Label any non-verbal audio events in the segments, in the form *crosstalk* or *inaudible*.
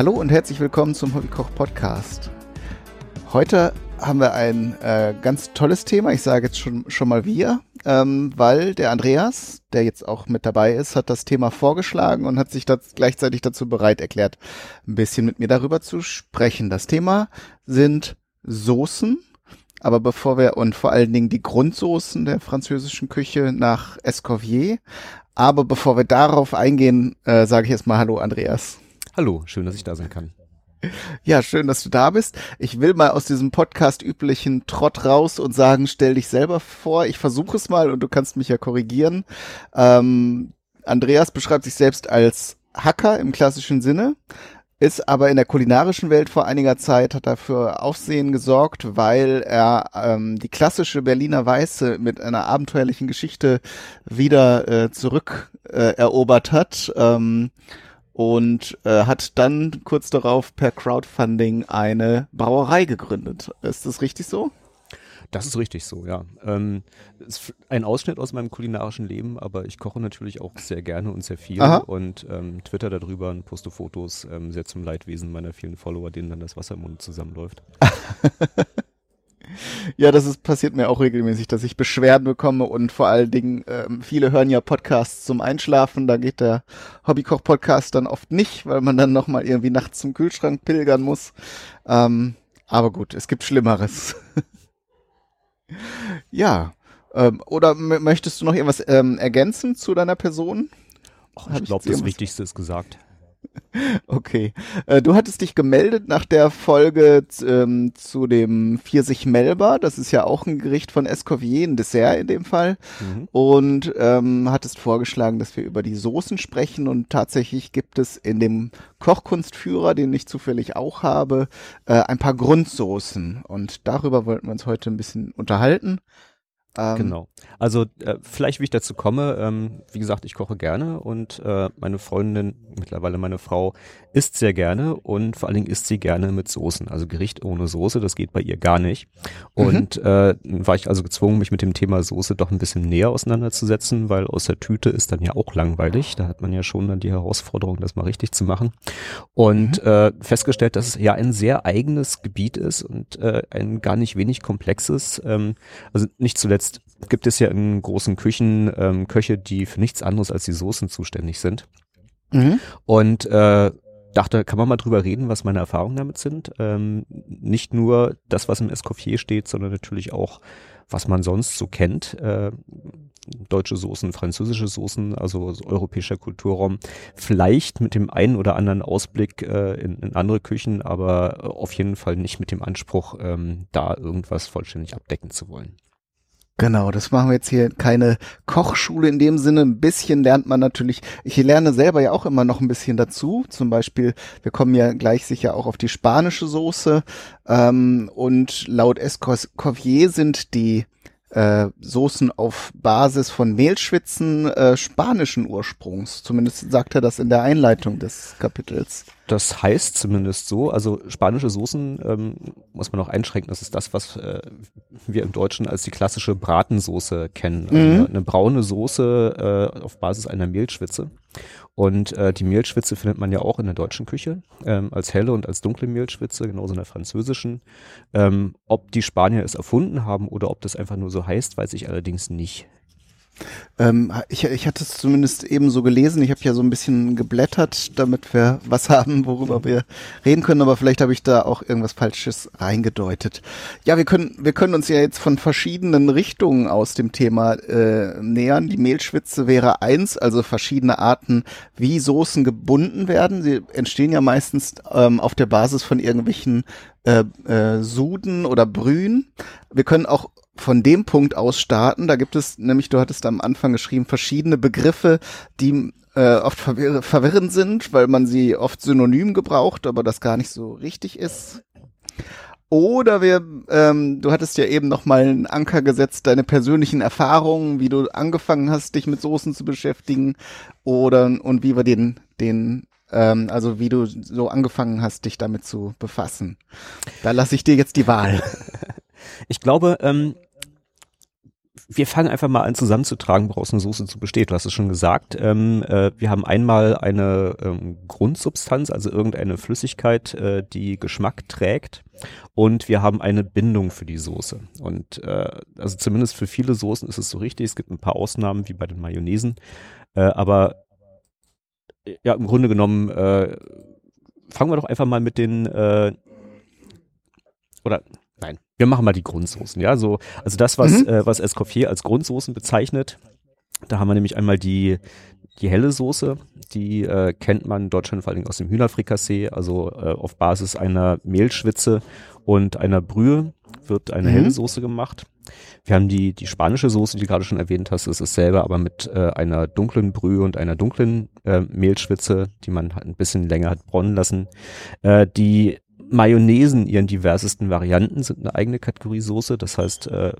Hallo und herzlich willkommen zum Hobbykoch Podcast. Heute haben wir ein äh, ganz tolles Thema. Ich sage jetzt schon, schon mal wir, ähm, weil der Andreas, der jetzt auch mit dabei ist, hat das Thema vorgeschlagen und hat sich das gleichzeitig dazu bereit erklärt, ein bisschen mit mir darüber zu sprechen. Das Thema sind Soßen. Aber bevor wir und vor allen Dingen die Grundsoßen der französischen Küche nach Escoffier. Aber bevor wir darauf eingehen, äh, sage ich erstmal Hallo Andreas. Hallo, schön, dass ich da sein kann. Ja, schön, dass du da bist. Ich will mal aus diesem Podcast üblichen Trott raus und sagen, stell dich selber vor. Ich versuche es mal und du kannst mich ja korrigieren. Ähm, Andreas beschreibt sich selbst als Hacker im klassischen Sinne, ist aber in der kulinarischen Welt vor einiger Zeit, hat dafür Aufsehen gesorgt, weil er ähm, die klassische Berliner Weiße mit einer abenteuerlichen Geschichte wieder äh, zurück äh, hat. Ähm, und äh, hat dann kurz darauf per Crowdfunding eine Brauerei gegründet. Ist das richtig so? Das ist richtig so, ja. Ähm, ist ein Ausschnitt aus meinem kulinarischen Leben, aber ich koche natürlich auch sehr gerne und sehr viel Aha. und ähm, twitter darüber und poste Fotos, ähm, sehr zum Leidwesen meiner vielen Follower, denen dann das Wasser im Mund zusammenläuft. *laughs* Ja, das ist, passiert mir auch regelmäßig, dass ich Beschwerden bekomme und vor allen Dingen, ähm, viele hören ja Podcasts zum Einschlafen, da geht der Hobbykoch-Podcast dann oft nicht, weil man dann nochmal irgendwie nachts zum Kühlschrank pilgern muss. Ähm, aber gut, es gibt Schlimmeres. *laughs* ja, ähm, oder möchtest du noch irgendwas ähm, ergänzen zu deiner Person? Och, ich glaube, das Wichtigste ist gesagt. Okay. Äh, du hattest dich gemeldet nach der Folge ähm, zu dem Pfirsich Melba. Das ist ja auch ein Gericht von Escoffier, ein Dessert in dem Fall. Mhm. Und ähm, hattest vorgeschlagen, dass wir über die Soßen sprechen. Und tatsächlich gibt es in dem Kochkunstführer, den ich zufällig auch habe, äh, ein paar Grundsoßen. Und darüber wollten wir uns heute ein bisschen unterhalten. Ähm, genau. Also äh, vielleicht, wie ich dazu komme, ähm, wie gesagt, ich koche gerne und äh, meine Freundin, mittlerweile meine Frau, isst sehr gerne und vor allen Dingen isst sie gerne mit Soßen. Also Gericht ohne Soße, das geht bei ihr gar nicht. Und mhm. äh, war ich also gezwungen, mich mit dem Thema Soße doch ein bisschen näher auseinanderzusetzen, weil aus der Tüte ist dann ja auch langweilig. Da hat man ja schon dann die Herausforderung, das mal richtig zu machen. Und mhm. äh, festgestellt, dass es ja ein sehr eigenes Gebiet ist und äh, ein gar nicht wenig komplexes. Ähm, also nicht zuletzt Jetzt gibt es ja in großen Küchen ähm, Köche, die für nichts anderes als die Soßen zuständig sind. Mhm. Und äh, dachte, kann man mal drüber reden, was meine Erfahrungen damit sind. Ähm, nicht nur das, was im Escoffier steht, sondern natürlich auch, was man sonst so kennt. Äh, deutsche Soßen, französische Soßen, also so europäischer Kulturraum. Vielleicht mit dem einen oder anderen Ausblick äh, in, in, andere Küchen, aber auf jeden Fall nicht mit dem Anspruch, ähm, da irgendwas vollständig abdecken zu wollen. Genau, das machen wir jetzt hier keine Kochschule in dem Sinne. Ein bisschen lernt man natürlich. Ich lerne selber ja auch immer noch ein bisschen dazu. Zum Beispiel, wir kommen ja gleich sicher auch auf die spanische Soße. Ähm, und laut Escoffier sind die äh, Soßen auf Basis von Mehlschwitzen äh, spanischen Ursprungs. Zumindest sagt er das in der Einleitung des Kapitels. Das heißt zumindest so. Also spanische Soßen ähm, muss man auch einschränken. Das ist das, was äh, wir im Deutschen als die klassische Bratensoße kennen. Mhm. Eine, eine, braune Soße äh, auf Basis einer Mehlschwitze. Und äh, die Mehlschwitze findet man ja auch in der deutschen Küche, ähm, als helle und als dunkle Mehlschwitze, genauso in der französischen. Ähm, ob die Spanier es erfunden haben oder ob das einfach nur so heißt, weiß ich allerdings nicht. Ähm, ich, ich hatte es zumindest eben so gelesen. Ich habe ja so ein bisschen geblättert, damit wir was haben, worüber wir reden können. Aber vielleicht habe ich da auch irgendwas Falsches reingedeutet. Ja, wir können, wir können uns ja jetzt von verschiedenen Richtungen aus dem Thema äh, nähern. Die Mehlschwitze wäre eins, also verschiedene Arten, wie Soßen gebunden werden. Sie entstehen ja meistens ähm, auf der Basis von irgendwelchen äh, äh, Suden oder Brühen. Wir können auch von dem Punkt aus starten. Da gibt es nämlich, du hattest am Anfang geschrieben, verschiedene Begriffe, die äh, oft verwirr verwirrend sind, weil man sie oft synonym gebraucht, aber das gar nicht so richtig ist. Oder wir, ähm, du hattest ja eben noch mal einen Anker gesetzt, deine persönlichen Erfahrungen, wie du angefangen hast, dich mit Soßen zu beschäftigen, oder und wie wir den, den, ähm, also wie du so angefangen hast, dich damit zu befassen. Da lasse ich dir jetzt die Wahl. *laughs* Ich glaube, ähm, wir fangen einfach mal an zusammenzutragen, woraus eine Soße zu besteht. Du hast es schon gesagt. Ähm, äh, wir haben einmal eine ähm, Grundsubstanz, also irgendeine Flüssigkeit, äh, die Geschmack trägt. Und wir haben eine Bindung für die Soße. Und äh, also zumindest für viele Soßen ist es so richtig. Es gibt ein paar Ausnahmen, wie bei den Mayonnaisen. Äh, aber äh, ja, im Grunde genommen äh, fangen wir doch einfach mal mit den oder wir machen mal die Grundsoßen, ja, so also das was mhm. äh, was Escoffier als Grundsoßen bezeichnet. Da haben wir nämlich einmal die die helle Soße, die äh, kennt man in Deutschland vor allem aus dem Hühnerfrikassee, also äh, auf Basis einer Mehlschwitze und einer Brühe wird eine mhm. helle Soße gemacht. Wir haben die, die spanische Soße, die du gerade schon erwähnt hast, das ist dasselbe, aber mit äh, einer dunklen Brühe und einer dunklen äh, Mehlschwitze, die man halt ein bisschen länger hat bronnen lassen. Äh, die Mayonnaisen ihren diversesten Varianten sind eine eigene Kategorie Soße, das heißt äh,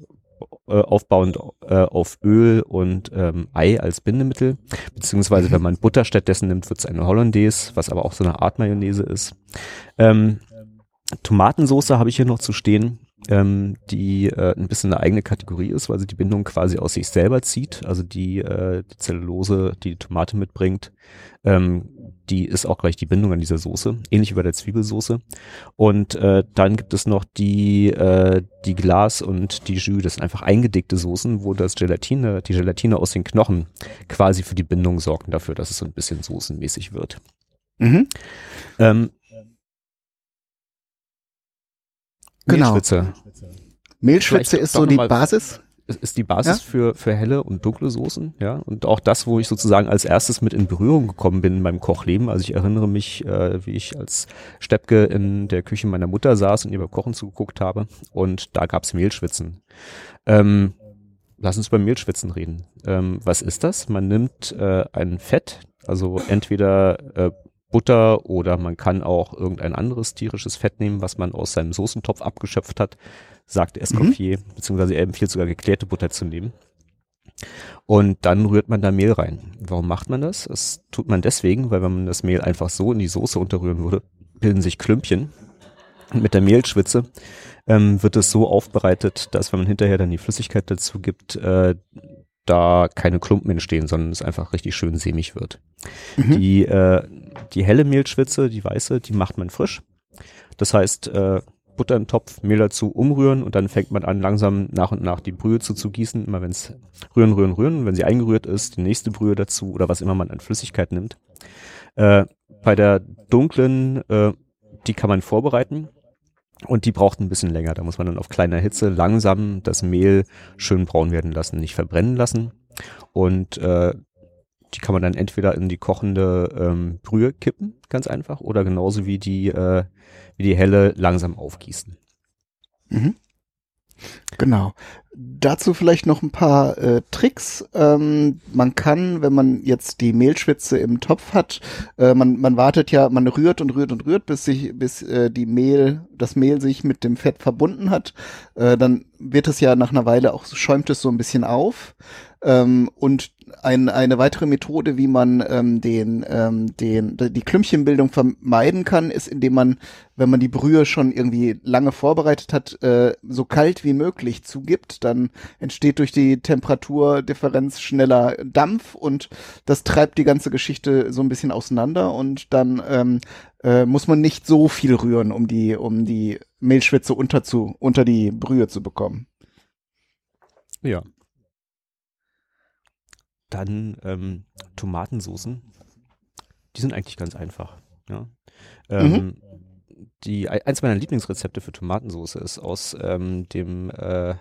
äh, aufbauend äh, auf Öl und ähm, Ei als Bindemittel, beziehungsweise wenn man Butter stattdessen nimmt, wird es eine Hollandaise, was aber auch so eine Art Mayonnaise ist. Ähm, Tomatensoße habe ich hier noch zu stehen, ähm, die äh, ein bisschen eine eigene Kategorie ist, weil sie die Bindung quasi aus sich selber zieht, also die, äh, die Zellulose, die die Tomate mitbringt, ähm, die ist auch gleich die Bindung an dieser Soße, ähnlich wie bei der Zwiebelsoße. Und äh, dann gibt es noch die, äh, die Glas und die Jus, das sind einfach eingedickte Soßen, wo das Gelatine, die Gelatine aus den Knochen quasi für die Bindung sorgen dafür, dass es so ein bisschen soßenmäßig wird. Mhm. Ähm, Genau. Mehlschwitze. Mehlschwitze ist so die Basis? Ist die Basis ja? für, für helle und dunkle Soßen, ja. Und auch das, wo ich sozusagen als erstes mit in Berührung gekommen bin in meinem Kochleben. Also ich erinnere mich, äh, wie ich als Steppke in der Küche meiner Mutter saß und ihr beim Kochen zugeguckt habe. Und da gab's Mehlschwitzen. Ähm, lass uns beim Mehlschwitzen reden. Ähm, was ist das? Man nimmt äh, ein Fett, also entweder äh, Butter oder man kann auch irgendein anderes tierisches Fett nehmen, was man aus seinem Soßentopf abgeschöpft hat, sagt Escoffier, mhm. beziehungsweise er empfiehlt sogar geklärte Butter zu nehmen. Und dann rührt man da Mehl rein. Warum macht man das? Das tut man deswegen, weil wenn man das Mehl einfach so in die Soße unterrühren würde, bilden sich Klümpchen. Und mit der Mehlschwitze ähm, wird es so aufbereitet, dass wenn man hinterher dann die Flüssigkeit dazu gibt, äh, da keine Klumpen entstehen, sondern es einfach richtig schön sämig wird. Mhm. Die, äh, die helle Mehlschwitze, die weiße, die macht man frisch. Das heißt, äh, Butter im Topf, Mehl dazu umrühren und dann fängt man an, langsam nach und nach die Brühe zu, zu gießen. Immer wenn es rühren, rühren, rühren. wenn sie eingerührt ist, die nächste Brühe dazu oder was immer man an Flüssigkeit nimmt. Äh, bei der dunklen, äh, die kann man vorbereiten. Und die braucht ein bisschen länger. Da muss man dann auf kleiner Hitze langsam das Mehl schön braun werden lassen, nicht verbrennen lassen. Und äh, die kann man dann entweder in die kochende ähm, Brühe kippen, ganz einfach, oder genauso wie die, äh, wie die helle langsam aufgießen. Mhm. Genau. Dazu vielleicht noch ein paar äh, Tricks. Ähm, man kann, wenn man jetzt die Mehlschwitze im Topf hat, äh, man, man wartet ja, man rührt und rührt und rührt, bis sich, bis äh, die Mehl, das Mehl sich mit dem Fett verbunden hat. Äh, dann wird es ja nach einer Weile auch, schäumt es so ein bisschen auf. Ähm, und ein, eine weitere Methode, wie man ähm, den, ähm, den, die Klümpchenbildung vermeiden kann, ist, indem man, wenn man die Brühe schon irgendwie lange vorbereitet hat, äh, so kalt wie möglich zugibt. Dann entsteht durch die Temperaturdifferenz schneller Dampf und das treibt die ganze Geschichte so ein bisschen auseinander und dann ähm, äh, muss man nicht so viel rühren, um die, um die Mehlschwitze unter, zu, unter die Brühe zu bekommen. Ja, dann ähm, Tomatensoßen. Die sind eigentlich ganz einfach. Ja. Ähm, mhm. die, eins meiner Lieblingsrezepte für Tomatensauce ist aus ähm, dem äh,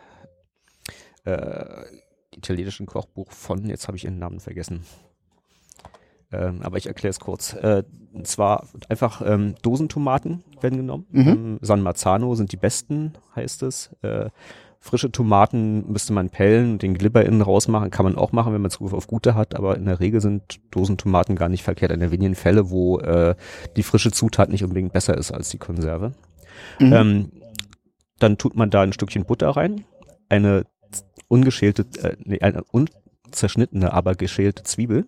äh, italienischen Kochbuch von, jetzt habe ich ihren Namen vergessen. Ähm, aber ich erkläre es kurz. Äh, und zwar einfach ähm, Dosentomaten werden genommen. Mhm. Ähm, San Marzano sind die besten, heißt es. Äh, Frische Tomaten müsste man pellen und den Glibber innen rausmachen. Kann man auch machen, wenn man Zugriff auf gute hat. Aber in der Regel sind Dosentomaten gar nicht verkehrt. In der wenigen Fälle, wo äh, die frische Zutat nicht unbedingt besser ist als die Konserve. Mhm. Ähm, dann tut man da ein Stückchen Butter rein, eine ungeschälte, äh, nee, eine unzerschnittene, aber geschälte Zwiebel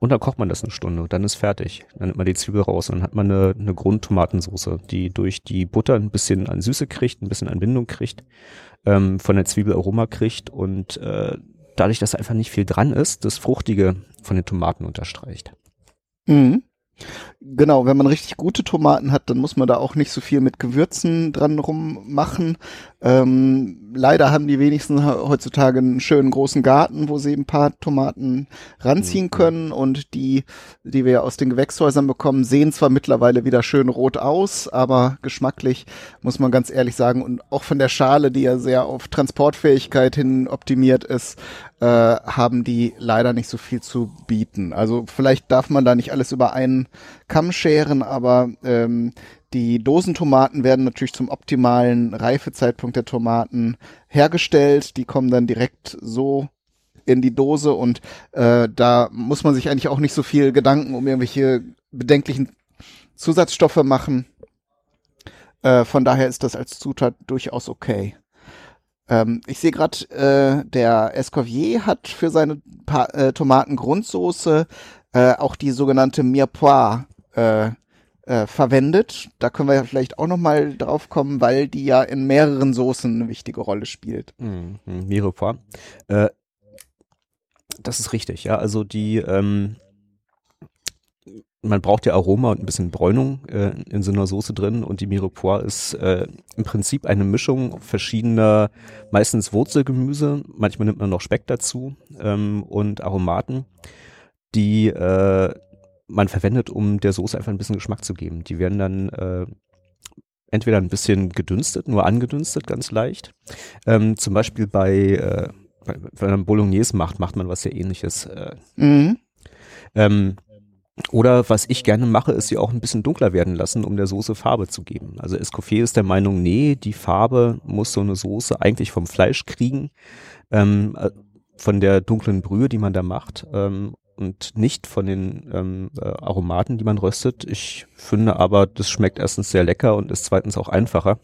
und dann kocht man das eine Stunde und dann ist fertig. Dann nimmt man die Zwiebel raus und dann hat man eine, eine Grundtomatensauce, die durch die Butter ein bisschen an Süße kriegt, ein bisschen an Bindung kriegt, ähm, von der Zwiebel Aroma kriegt und äh, dadurch, dass einfach nicht viel dran ist, das Fruchtige von den Tomaten unterstreicht. Mhm. Genau, wenn man richtig gute Tomaten hat, dann muss man da auch nicht so viel mit Gewürzen dran rummachen. Ähm, leider haben die wenigsten heutzutage einen schönen großen Garten, wo sie ein paar Tomaten ranziehen mhm. können und die, die wir aus den Gewächshäusern bekommen, sehen zwar mittlerweile wieder schön rot aus, aber geschmacklich muss man ganz ehrlich sagen und auch von der Schale, die ja sehr auf Transportfähigkeit hin optimiert ist, äh, haben die leider nicht so viel zu bieten. Also vielleicht darf man da nicht alles über einen Kamm scheren, aber ähm, die Dosentomaten werden natürlich zum optimalen Reifezeitpunkt der Tomaten hergestellt. Die kommen dann direkt so in die Dose und äh, da muss man sich eigentlich auch nicht so viel Gedanken um irgendwelche bedenklichen Zusatzstoffe machen. Äh, von daher ist das als Zutat durchaus okay. Ähm, ich sehe gerade, äh, der Escoffier hat für seine pa äh, Tomatengrundsoße äh, auch die sogenannte Mirepoix äh, äh, verwendet. Da können wir ja vielleicht auch noch mal drauf kommen, weil die ja in mehreren Soßen eine wichtige Rolle spielt. Mhm, Mirepoix. Äh, das ist richtig, ja. Also die, ähm, man braucht ja Aroma und ein bisschen Bräunung äh, in so einer Soße drin und die Mirepoix ist äh, im Prinzip eine Mischung verschiedener, meistens Wurzelgemüse, manchmal nimmt man noch Speck dazu ähm, und Aromaten, die äh, man verwendet, um der Soße einfach ein bisschen Geschmack zu geben. Die werden dann äh, entweder ein bisschen gedünstet, nur angedünstet, ganz leicht. Ähm, zum Beispiel bei, äh, wenn man Bolognese macht, macht man was sehr ähnliches. Äh, mhm. ähm, oder was ich gerne mache, ist sie auch ein bisschen dunkler werden lassen, um der Soße Farbe zu geben. Also Escoffier ist der Meinung, nee, die Farbe muss so eine Soße eigentlich vom Fleisch kriegen, ähm, äh, von der dunklen Brühe, die man da macht. Ähm, und nicht von den ähm, äh, Aromaten, die man röstet. Ich finde aber, das schmeckt erstens sehr lecker und ist zweitens auch einfacher,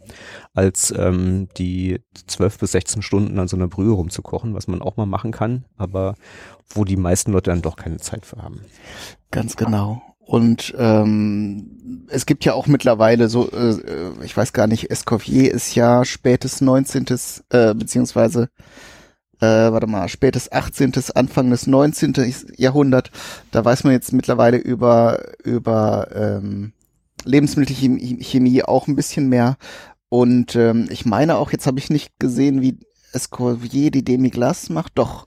als ähm, die zwölf bis 16 Stunden an so einer Brühe rumzukochen, was man auch mal machen kann, aber wo die meisten Leute dann doch keine Zeit für haben. Ganz genau. Und ähm, es gibt ja auch mittlerweile so, äh, ich weiß gar nicht, Escoffier ist ja spätes 19. Äh, beziehungsweise äh, warte mal, spätes 18., Anfang des 19. Jahrhundert, da weiß man jetzt mittlerweile über, über ähm, Lebensmittelchemie auch ein bisschen mehr. Und ähm, ich meine auch, jetzt habe ich nicht gesehen, wie Escoffier die Demi-Glace macht, doch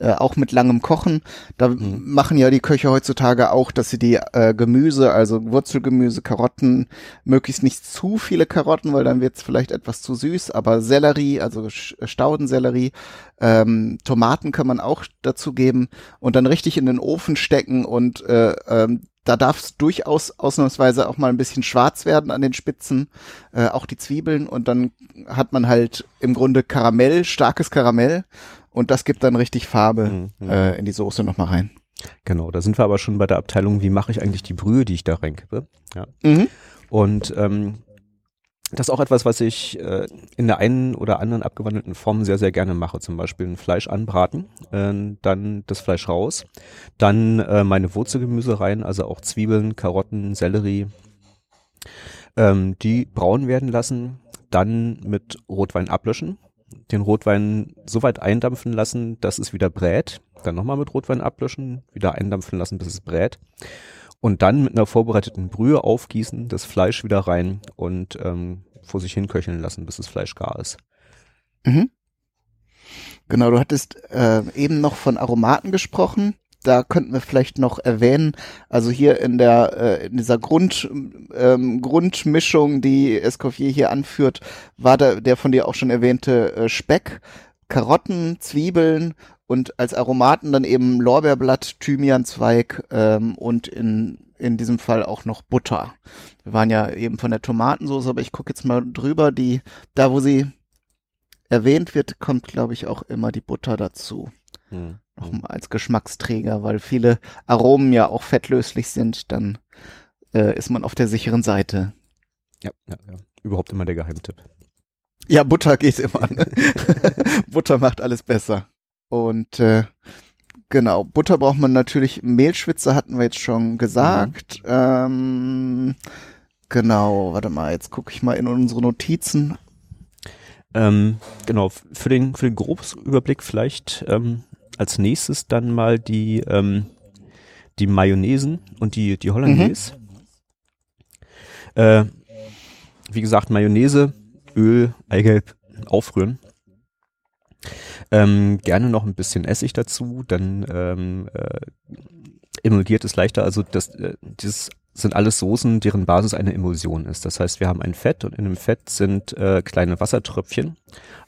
äh, auch mit langem Kochen. Da mhm. machen ja die Köche heutzutage auch, dass sie die äh, Gemüse, also Wurzelgemüse, Karotten, möglichst nicht zu viele Karotten, weil dann wird es vielleicht etwas zu süß, aber Sellerie, also Staudensellerie, ähm, Tomaten kann man auch dazu geben und dann richtig in den Ofen stecken und äh, ähm, da darf es durchaus ausnahmsweise auch mal ein bisschen schwarz werden an den Spitzen, äh, auch die Zwiebeln und dann hat man halt im Grunde Karamell, starkes Karamell und das gibt dann richtig Farbe mhm. äh, in die Soße nochmal rein. Genau, da sind wir aber schon bei der Abteilung, wie mache ich eigentlich die Brühe, die ich da reinkippe. Ja. Mhm. Und ähm, das ist auch etwas, was ich äh, in der einen oder anderen abgewandelten Form sehr, sehr gerne mache. Zum Beispiel ein Fleisch anbraten, äh, dann das Fleisch raus, dann äh, meine Wurzelgemüse rein, also auch Zwiebeln, Karotten, Sellerie, ähm, die braun werden lassen, dann mit Rotwein ablöschen, den Rotwein so weit eindampfen lassen, dass es wieder brät. Dann nochmal mit Rotwein ablöschen, wieder eindampfen lassen, bis es brät. Und dann mit einer vorbereiteten Brühe aufgießen, das Fleisch wieder rein und ähm, vor sich hin köcheln lassen, bis das Fleisch gar ist. Mhm. Genau, du hattest äh, eben noch von Aromaten gesprochen da könnten wir vielleicht noch erwähnen, also hier in der äh, in dieser Grund ähm, Grundmischung, die Escoffier hier anführt, war da der von dir auch schon erwähnte äh, Speck, Karotten, Zwiebeln und als Aromaten dann eben Lorbeerblatt, Thymianzweig ähm, und in in diesem Fall auch noch Butter. Wir waren ja eben von der Tomatensauce, aber ich gucke jetzt mal drüber, die da wo sie erwähnt wird, kommt glaube ich auch immer die Butter dazu. Hm noch mal als Geschmacksträger, weil viele Aromen ja auch fettlöslich sind, dann äh, ist man auf der sicheren Seite. Ja, ja, ja. Überhaupt immer der Geheimtipp. Ja, Butter geht immer. Ne? *laughs* Butter macht alles besser. Und äh, Genau, Butter braucht man natürlich, Mehlschwitze hatten wir jetzt schon gesagt. Mhm. Ähm, genau, warte mal, jetzt gucke ich mal in unsere Notizen. Ähm, genau, für den, für den Grobsüberblick vielleicht ähm, als nächstes dann mal die, ähm, die Mayonnaisen und die, die Hollandaise. Mhm. Äh, wie gesagt, Mayonnaise, Öl, Eigelb aufrühren. Ähm, gerne noch ein bisschen Essig dazu, dann ähm, äh, emulgiert es leichter. Also das, äh, dieses sind alles Soßen, deren Basis eine Emulsion ist. Das heißt, wir haben ein Fett und in dem Fett sind äh, kleine Wassertröpfchen,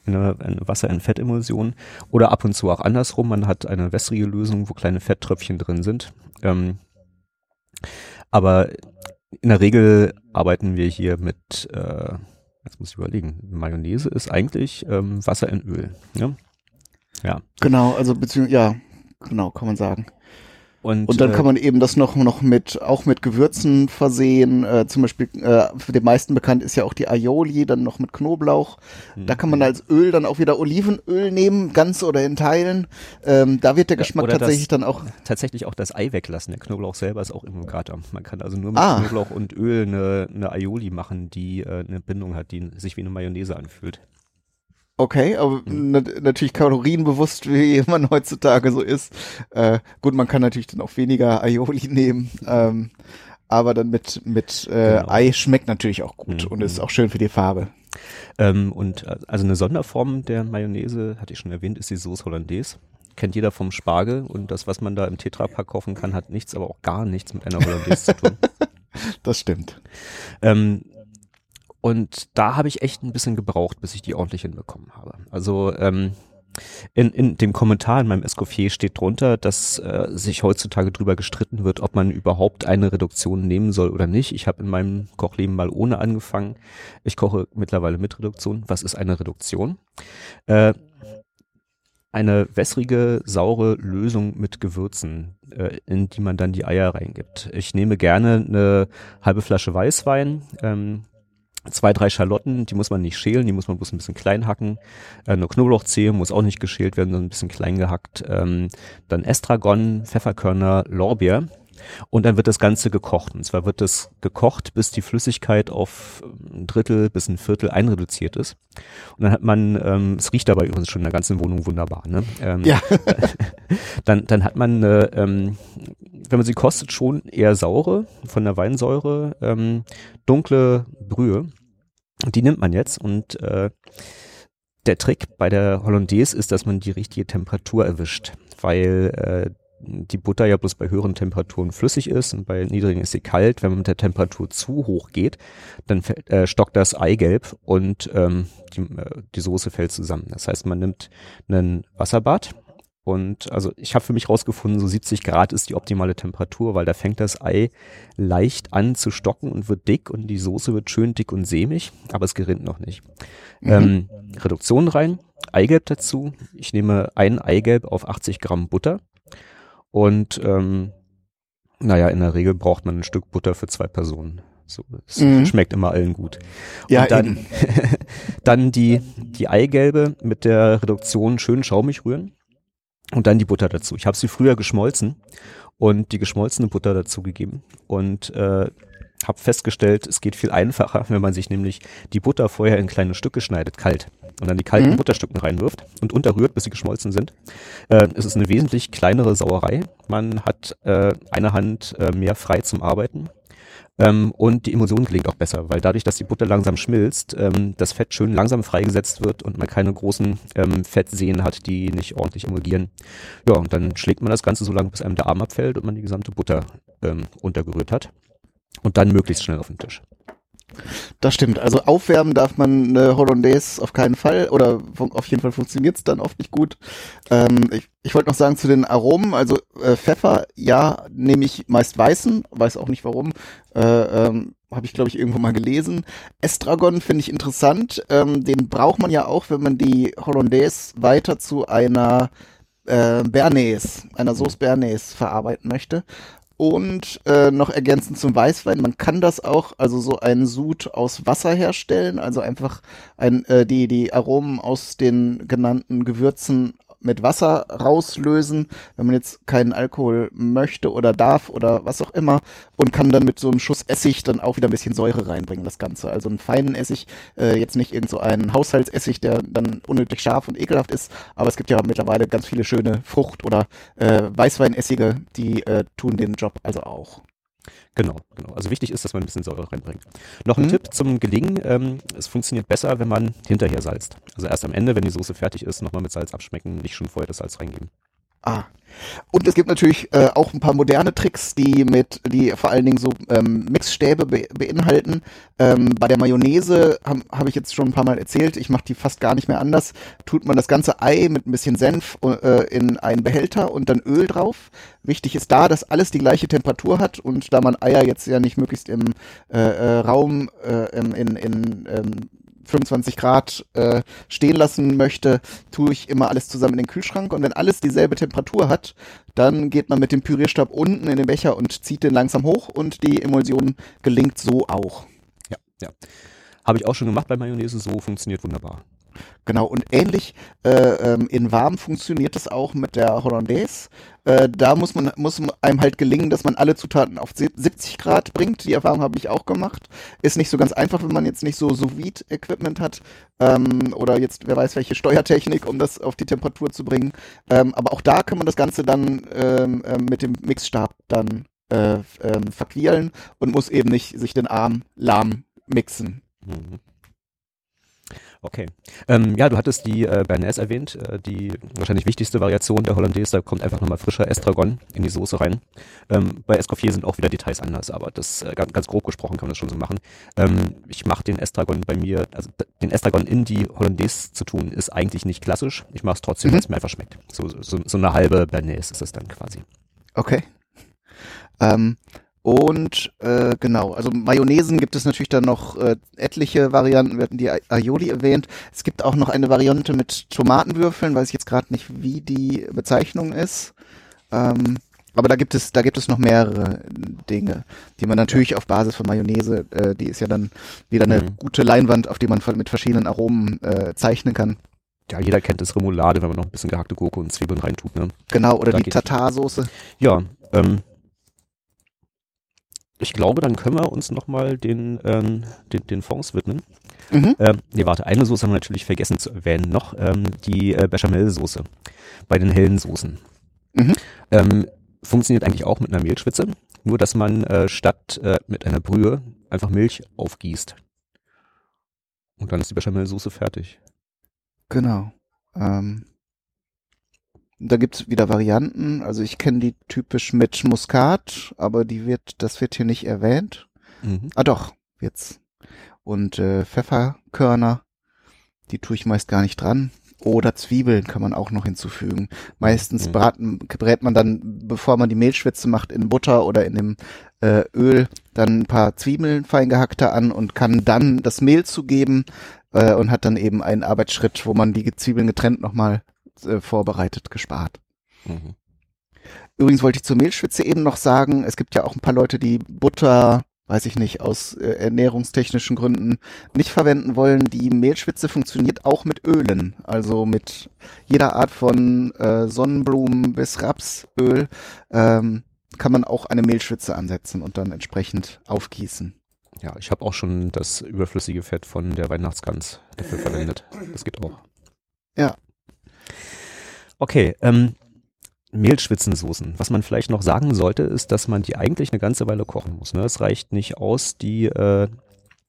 eine, eine Wasser-in-Fett-Emulsion oder ab und zu auch andersrum. Man hat eine wässrige Lösung, wo kleine Fetttröpfchen drin sind. Ähm, aber in der Regel arbeiten wir hier mit, äh, jetzt muss ich überlegen, Mayonnaise ist eigentlich ähm, Wasser in Öl. Ne? Ja. Genau, also beziehungsweise, ja, genau, kann man sagen. Und, und dann äh, kann man eben das noch, noch mit, auch mit Gewürzen versehen. Äh, zum Beispiel, äh, für den meisten bekannt ist ja auch die Aioli, dann noch mit Knoblauch. Mhm. Da kann man als Öl dann auch wieder Olivenöl nehmen, ganz oder in Teilen. Ähm, da wird der Geschmack ja, tatsächlich das, dann auch. Tatsächlich auch das Ei weglassen. Der Knoblauch selber ist auch Emulgator. Man kann also nur mit ah. Knoblauch und Öl eine, eine Aioli machen, die äh, eine Bindung hat, die sich wie eine Mayonnaise anfühlt. Okay, aber mhm. natürlich kalorienbewusst, wie *laughs* man heutzutage so ist. Äh, gut, man kann natürlich dann auch weniger Aioli nehmen. Ähm, aber dann mit, mit äh, genau. Ei schmeckt natürlich auch gut mhm. und ist auch schön für die Farbe. Ähm, und äh, also eine Sonderform der Mayonnaise, hatte ich schon erwähnt, ist die Sauce Hollandaise. Kennt jeder vom Spargel und das, was man da im Tetrapack kaufen kann, hat nichts, aber auch gar nichts mit einer Hollandaise zu tun. *laughs* Das stimmt. Ähm, und da habe ich echt ein bisschen gebraucht, bis ich die ordentlich hinbekommen habe. Also ähm, in, in dem Kommentar in meinem Escoffier steht drunter, dass äh, sich heutzutage drüber gestritten wird, ob man überhaupt eine Reduktion nehmen soll oder nicht. Ich habe in meinem Kochleben mal ohne angefangen. Ich koche mittlerweile mit Reduktion. Was ist eine Reduktion? Äh, eine wässrige, saure Lösung mit Gewürzen, äh, in die man dann die Eier reingibt. Ich nehme gerne eine halbe Flasche Weißwein, ähm, zwei, drei Schalotten, die muss man nicht schälen, die muss man bloß ein bisschen klein hacken. Äh, nur Knoblauchzehe muss auch nicht geschält werden, sondern ein bisschen klein gehackt. Ähm, dann Estragon, Pfefferkörner, Lorbeer. Und dann wird das Ganze gekocht. Und zwar wird es gekocht, bis die Flüssigkeit auf ein Drittel bis ein Viertel einreduziert ist. Und dann hat man, ähm, es riecht dabei übrigens schon in der ganzen Wohnung wunderbar, ne? Ähm, ja. *laughs* dann, dann hat man eine, ähm, wenn man sie kostet, schon eher saure von der Weinsäure, ähm, dunkle Brühe. Die nimmt man jetzt und äh, der Trick bei der Hollandaise ist, dass man die richtige Temperatur erwischt, weil äh, die Butter ja bloß bei höheren Temperaturen flüssig ist und bei niedrigen ist sie kalt. Wenn man mit der Temperatur zu hoch geht, dann äh, stockt das Eigelb und ähm, die, äh, die Soße fällt zusammen. Das heißt, man nimmt einen Wasserbad, und also ich habe für mich rausgefunden, so 70 Grad ist die optimale Temperatur, weil da fängt das Ei leicht an zu stocken und wird dick und die Soße wird schön dick und sämig, aber es gerinnt noch nicht. Mhm. Ähm, Reduktion rein, Eigelb dazu. Ich nehme ein Eigelb auf 80 Gramm Butter und ähm, naja, in der Regel braucht man ein Stück Butter für zwei Personen. So, es mhm. schmeckt immer allen gut. Ja, und dann, *laughs* dann die, die Eigelbe mit der Reduktion schön schaumig rühren und dann die Butter dazu. Ich habe sie früher geschmolzen und die geschmolzene Butter dazu gegeben und äh, habe festgestellt, es geht viel einfacher, *laughs* wenn man sich nämlich die Butter vorher in kleine Stücke schneidet, kalt und dann die kalten mhm. Butterstücken reinwirft und unterrührt, bis sie geschmolzen sind. Äh, es ist eine wesentlich kleinere Sauerei. Man hat äh, eine Hand äh, mehr frei zum Arbeiten ähm, und die Emulsion gelingt auch besser, weil dadurch, dass die Butter langsam schmilzt, ähm, das Fett schön langsam freigesetzt wird und man keine großen ähm, Fettseen hat, die nicht ordentlich emulgieren. Ja, und dann schlägt man das Ganze so lange, bis einem der Arm abfällt und man die gesamte Butter ähm, untergerührt hat. Und dann möglichst schnell auf den Tisch. Das stimmt. Also aufwärmen darf man eine Hollandaise auf keinen Fall oder auf jeden Fall funktioniert es dann oft nicht gut. Ähm, ich, ich wollte noch sagen zu den Aromen, also äh, Pfeffer, ja, nehme ich meist weißen, weiß auch nicht warum. Äh, ähm, habe ich, glaube ich, irgendwo mal gelesen. Estragon finde ich interessant. Ähm, den braucht man ja auch, wenn man die Hollandaise weiter zu einer äh, Bernays, einer Sauce Bernays verarbeiten möchte. Und äh, noch ergänzend zum Weißwein, man kann das auch, also so einen Sud aus Wasser herstellen, also einfach ein, äh, die, die Aromen aus den genannten Gewürzen mit Wasser rauslösen, wenn man jetzt keinen Alkohol möchte oder darf oder was auch immer und kann dann mit so einem Schuss Essig dann auch wieder ein bisschen Säure reinbringen, das Ganze. Also einen feinen Essig, äh, jetzt nicht irgend so einen Haushaltsessig, der dann unnötig scharf und ekelhaft ist, aber es gibt ja mittlerweile ganz viele schöne Frucht- oder äh, Weißweinessige, die äh, tun den Job also auch. Genau, genau. Also wichtig ist, dass man ein bisschen Säure reinbringt. Noch ein mhm. Tipp zum Gelingen. Ähm, es funktioniert besser, wenn man hinterher salzt. Also erst am Ende, wenn die Soße fertig ist, nochmal mit Salz abschmecken, nicht schon vorher das Salz reingeben. Ah. Und es gibt natürlich äh, auch ein paar moderne Tricks, die mit, die vor allen Dingen so ähm, Mixstäbe be beinhalten. Ähm, bei der Mayonnaise habe hab ich jetzt schon ein paar Mal erzählt, ich mache die fast gar nicht mehr anders. Tut man das ganze Ei mit ein bisschen Senf äh, in einen Behälter und dann Öl drauf. Wichtig ist da, dass alles die gleiche Temperatur hat und da man Eier jetzt ja nicht möglichst im äh, äh, Raum äh, in, in, in ähm, 25 Grad äh, stehen lassen möchte, tue ich immer alles zusammen in den Kühlschrank und wenn alles dieselbe Temperatur hat, dann geht man mit dem Pürierstab unten in den Becher und zieht den langsam hoch und die Emulsion gelingt so auch. Ja, ja. Habe ich auch schon gemacht bei Mayonnaise, so funktioniert wunderbar. Genau, und ähnlich äh, ähm, in warm funktioniert es auch mit der Hollandaise. Äh, da muss man muss einem halt gelingen, dass man alle Zutaten auf 70 Grad bringt. Die Erfahrung habe ich auch gemacht. Ist nicht so ganz einfach, wenn man jetzt nicht so sous equipment hat ähm, oder jetzt wer weiß welche Steuertechnik, um das auf die Temperatur zu bringen. Ähm, aber auch da kann man das Ganze dann ähm, ähm mit dem Mixstab dann äh, ähm, verquirlen und muss eben nicht sich den Arm lahm mixen. Mhm. Okay. Ähm, ja, du hattest die äh, Bernays erwähnt, äh, die wahrscheinlich wichtigste Variation der Hollandaise, da kommt einfach nochmal frischer Estragon in die Soße rein. Ähm, bei Escoffier sind auch wieder Details anders, aber das äh, ganz, ganz grob gesprochen kann man das schon so machen. Ähm, ich mache den Estragon bei mir, also den Estragon in die Hollandaise zu tun, ist eigentlich nicht klassisch. Ich mache es trotzdem, mhm. weil es mir einfach schmeckt. So, so, so eine halbe Bernays ist es dann quasi. Okay. Ähm, und äh, genau, also Mayonnaisen gibt es natürlich dann noch äh, etliche Varianten. Wir hatten die Aioli erwähnt. Es gibt auch noch eine Variante mit Tomatenwürfeln, weiß ich jetzt gerade nicht, wie die Bezeichnung ist. Ähm, aber da gibt es, da gibt es noch mehrere Dinge, die man natürlich auf Basis von Mayonnaise, äh, die ist ja dann wieder eine mhm. gute Leinwand, auf die man mit verschiedenen Aromen äh, zeichnen kann. Ja, jeder kennt das Remoulade, wenn man noch ein bisschen gehackte Gurke und Zwiebeln reintut, ne? Genau, oder da die Tatarsoße. Ja, ähm, ich glaube, dann können wir uns nochmal den, ähm, den, den Fonds widmen. Mhm. Ähm, nee, warte, eine Soße haben wir natürlich vergessen zu erwähnen noch, ähm, die äh, Bechamel-Soße bei den hellen Soßen. Mhm. Ähm, funktioniert eigentlich auch mit einer Mehlschwitze, nur dass man äh, statt äh, mit einer Brühe einfach Milch aufgießt. Und dann ist die Bechamel-Soße fertig. Genau. Ähm, da gibt's wieder Varianten. Also ich kenne die typisch mit Muskat, aber die wird, das wird hier nicht erwähnt. Mhm. Ah doch, wird's. Und äh, Pfefferkörner, die tue ich meist gar nicht dran. Oder Zwiebeln kann man auch noch hinzufügen. Meistens mhm. braten, brät man dann, bevor man die Mehlschwitze macht, in Butter oder in dem äh, Öl dann ein paar Zwiebeln fein gehackte an und kann dann das Mehl zugeben äh, und hat dann eben einen Arbeitsschritt, wo man die Zwiebeln getrennt nochmal äh, vorbereitet, gespart. Mhm. Übrigens wollte ich zur Mehlschwitze eben noch sagen, es gibt ja auch ein paar Leute, die Butter, weiß ich nicht, aus äh, ernährungstechnischen Gründen nicht verwenden wollen. Die Mehlschwitze funktioniert auch mit Ölen, also mit jeder Art von äh, Sonnenblumen bis Rapsöl ähm, kann man auch eine Mehlschwitze ansetzen und dann entsprechend aufgießen. Ja, ich habe auch schon das überflüssige Fett von der Weihnachtsgans dafür verwendet. Das geht auch. Ja, Okay, ähm, Mehlschwitzensoßen. Was man vielleicht noch sagen sollte, ist, dass man die eigentlich eine ganze Weile kochen muss. Ne? Es reicht nicht aus, die äh,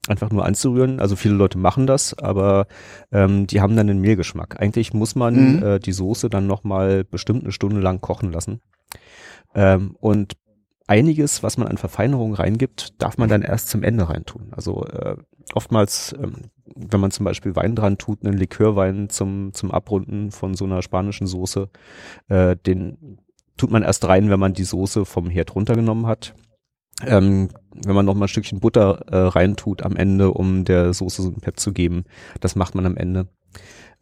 einfach nur anzurühren. Also viele Leute machen das, aber ähm, die haben dann einen Mehlgeschmack. Eigentlich muss man mhm. äh, die Soße dann nochmal bestimmt eine Stunde lang kochen lassen. Ähm, und einiges, was man an Verfeinerungen reingibt, darf man dann erst zum Ende reintun. Also äh, oftmals, ähm, wenn man zum Beispiel Wein dran tut, einen Likörwein zum, zum Abrunden von so einer spanischen Soße, äh, den tut man erst rein, wenn man die Soße vom Herd runtergenommen hat. Ähm, wenn man noch mal ein Stückchen Butter äh, reintut am Ende, um der Soße so ein Pep zu geben, das macht man am Ende.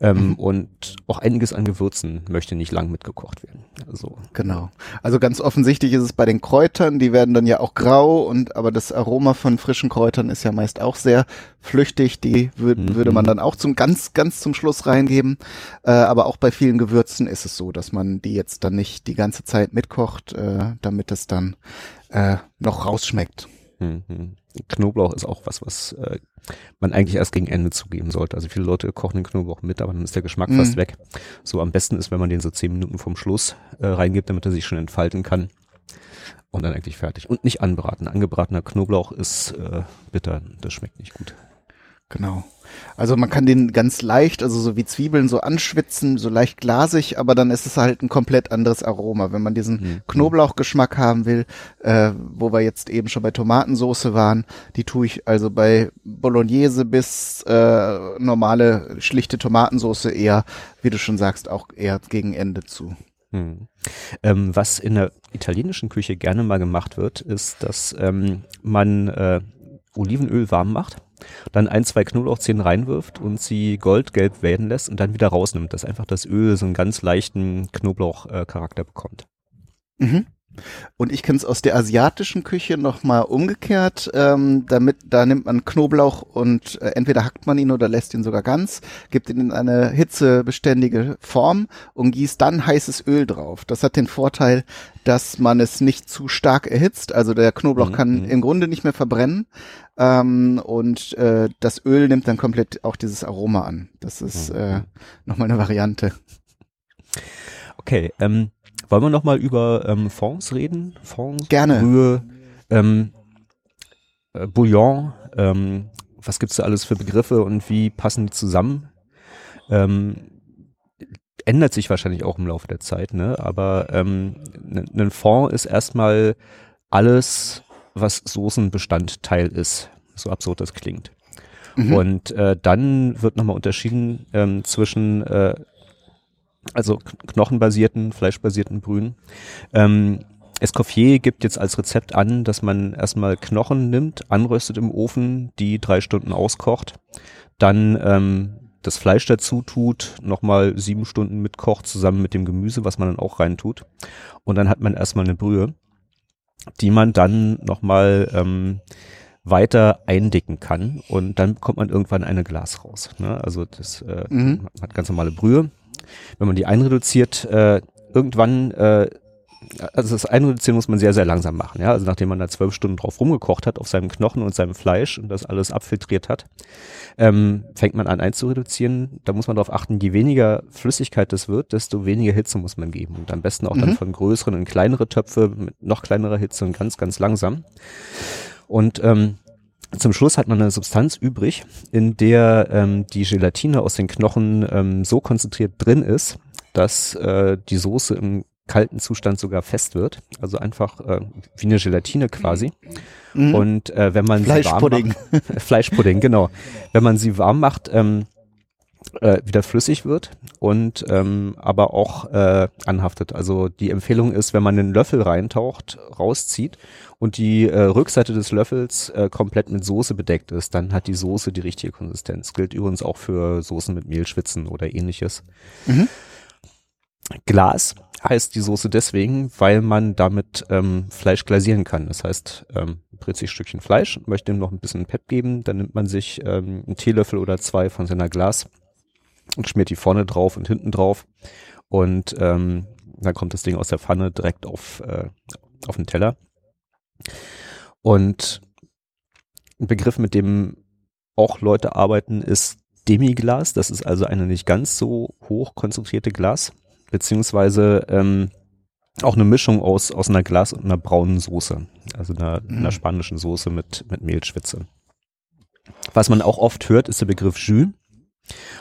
Ähm, mhm. Und auch einiges an Gewürzen möchte nicht lang mitgekocht werden. Also, genau. Also ganz offensichtlich ist es bei den Kräutern, die werden dann ja auch grau und aber das Aroma von frischen Kräutern ist ja meist auch sehr flüchtig. Die würd, mhm. würde man dann auch zum ganz, ganz zum Schluss reingeben. Äh, aber auch bei vielen Gewürzen ist es so, dass man die jetzt dann nicht die ganze Zeit mitkocht, äh, damit es dann äh, noch rausschmeckt. Mhm. Knoblauch ist auch was, was äh, man eigentlich erst gegen Ende zugeben sollte. Also viele Leute kochen den Knoblauch mit, aber dann ist der Geschmack mhm. fast weg. So am besten ist, wenn man den so zehn Minuten vom Schluss äh, reingibt, damit er sich schon entfalten kann. Und dann eigentlich fertig. Und nicht anbraten. Angebratener Knoblauch ist äh, bitter, das schmeckt nicht gut. Genau. Also man kann den ganz leicht, also so wie Zwiebeln so anschwitzen, so leicht glasig, aber dann ist es halt ein komplett anderes Aroma. Wenn man diesen mhm. Knoblauchgeschmack haben will, äh, wo wir jetzt eben schon bei Tomatensoße waren, die tue ich also bei Bolognese bis äh, normale schlichte Tomatensoße eher, wie du schon sagst, auch eher gegen Ende zu. Hm. Ähm, was in der italienischen Küche gerne mal gemacht wird, ist, dass ähm, man äh, Olivenöl warm macht dann ein, zwei Knoblauchzehen reinwirft und sie goldgelb werden lässt und dann wieder rausnimmt, dass einfach das Öl so einen ganz leichten Knoblauchcharakter bekommt. Mhm. Und ich kenne es aus der asiatischen Küche nochmal umgekehrt. Ähm, damit, da nimmt man Knoblauch und äh, entweder hackt man ihn oder lässt ihn sogar ganz, gibt ihn in eine hitzebeständige Form und gießt dann heißes Öl drauf. Das hat den Vorteil, dass man es nicht zu stark erhitzt. Also der Knoblauch mhm. kann mhm. im Grunde nicht mehr verbrennen. Ähm, und äh, das Öl nimmt dann komplett auch dieses Aroma an. Das ist mhm. äh, nochmal eine Variante. Okay, ähm, wollen wir nochmal über ähm, Fonds reden? Fonds, Gerne. Brühe, ähm, äh, Bouillon, ähm, was gibt's da alles für Begriffe und wie passen die zusammen? Ähm, ändert sich wahrscheinlich auch im Laufe der Zeit, ne? Aber ähm, ein Fond ist erstmal alles, was Soßenbestandteil ist. So absurd das klingt. Mhm. Und äh, dann wird nochmal unterschieden ähm, zwischen äh, also knochenbasierten, fleischbasierten Brühen. Ähm, Escoffier gibt jetzt als Rezept an, dass man erstmal Knochen nimmt, anröstet im Ofen, die drei Stunden auskocht, dann ähm, das Fleisch dazu tut, nochmal sieben Stunden mitkocht, zusammen mit dem Gemüse, was man dann auch reintut. Und dann hat man erstmal eine Brühe, die man dann nochmal ähm, weiter eindicken kann und dann bekommt man irgendwann eine Glas raus. Ne? Also das äh, mhm. hat ganz normale Brühe, wenn man die einreduziert, äh, irgendwann, äh, also das Einreduzieren muss man sehr, sehr langsam machen. Ja? Also nachdem man da zwölf Stunden drauf rumgekocht hat, auf seinem Knochen und seinem Fleisch und das alles abfiltriert hat, ähm, fängt man an einzureduzieren. Da muss man darauf achten, je weniger Flüssigkeit das wird, desto weniger Hitze muss man geben. Und am besten auch mhm. dann von größeren in kleinere Töpfe mit noch kleinerer Hitze und ganz, ganz langsam. Und ähm, zum Schluss hat man eine Substanz übrig, in der ähm, die Gelatine aus den Knochen ähm, so konzentriert drin ist, dass äh, die Soße im kalten Zustand sogar fest wird. Also einfach äh, wie eine Gelatine quasi. Mhm. Und äh, wenn man sie warm macht, *laughs* Fleischpudding, genau. Wenn man sie warm macht, ähm, äh, wieder flüssig wird und ähm, aber auch äh, anhaftet. Also die Empfehlung ist, wenn man einen Löffel reintaucht, rauszieht und die äh, Rückseite des Löffels äh, komplett mit Soße bedeckt ist, dann hat die Soße die richtige Konsistenz. Gilt übrigens auch für Soßen mit Mehlschwitzen oder ähnliches. Mhm. Glas heißt die Soße deswegen, weil man damit ähm, Fleisch glasieren kann. Das heißt, ähm, brät sich Stückchen Fleisch, möchte ihm noch ein bisschen Pep geben, dann nimmt man sich ähm, einen Teelöffel oder zwei von seiner Glas und schmiert die vorne drauf und hinten drauf. Und ähm, dann kommt das Ding aus der Pfanne direkt auf, äh, auf den Teller. Und ein Begriff, mit dem auch Leute arbeiten, ist Demiglas. Das ist also eine nicht ganz so hoch konzentrierte Glas, beziehungsweise ähm, auch eine Mischung aus, aus einer Glas und einer braunen Soße. Also einer, mhm. einer spanischen Soße mit, mit Mehlschwitze. Was man auch oft hört, ist der Begriff Jus.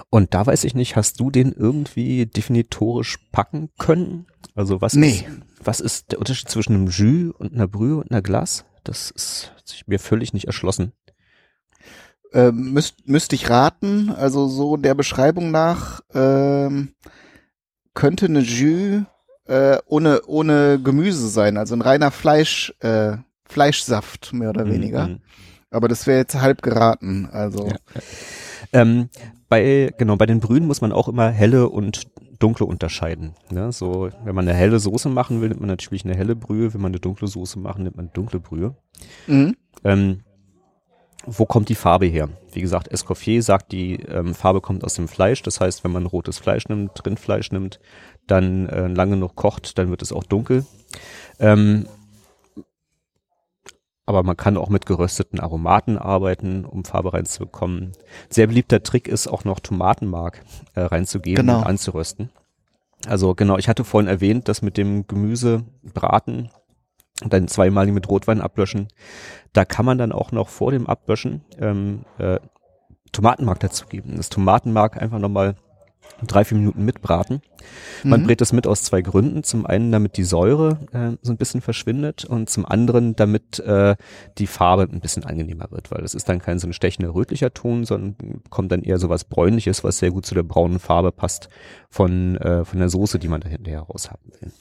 Und da weiß ich nicht, hast du den irgendwie definitorisch packen können? Also was, nee. ist, was ist der Unterschied zwischen einem Jus und einer Brühe und einer Glas? Das ist sich mir völlig nicht erschlossen. Äh, müsst, müsste ich raten, also so der Beschreibung nach ähm, könnte eine Jus äh, ohne, ohne Gemüse sein, also ein reiner Fleisch, äh, Fleischsaft, mehr oder mhm, weniger. Mhm. Aber das wäre jetzt halb geraten, also. Ja. Ähm, bei, genau, bei den Brühen muss man auch immer helle und dunkle unterscheiden. Ne? So, wenn man eine helle Soße machen will, nimmt man natürlich eine helle Brühe. Wenn man eine dunkle Soße machen, nimmt man eine dunkle Brühe. Mhm. Ähm, wo kommt die Farbe her? Wie gesagt, Escoffier sagt, die ähm, Farbe kommt aus dem Fleisch. Das heißt, wenn man rotes Fleisch nimmt, Rindfleisch nimmt, dann äh, lange noch kocht, dann wird es auch dunkel. Ähm, aber man kann auch mit gerösteten Aromaten arbeiten, um Farbe reinzubekommen. Sehr beliebter Trick ist auch noch Tomatenmark äh, reinzugeben genau. und anzurösten. Also genau, ich hatte vorhin erwähnt, dass mit dem Gemüse braten und dann zweimal mit Rotwein ablöschen. Da kann man dann auch noch vor dem Ablöschen ähm, äh, Tomatenmark dazugeben. Das Tomatenmark einfach nochmal drei, vier Minuten mitbraten. Man mhm. brät das mit aus zwei Gründen. Zum einen, damit die Säure äh, so ein bisschen verschwindet und zum anderen, damit äh, die Farbe ein bisschen angenehmer wird, weil das ist dann kein so ein stechender rötlicher Ton, sondern kommt dann eher so was bräunliches, was sehr gut zu der braunen Farbe passt von, äh, von der Soße, die man da hinterher raus haben will.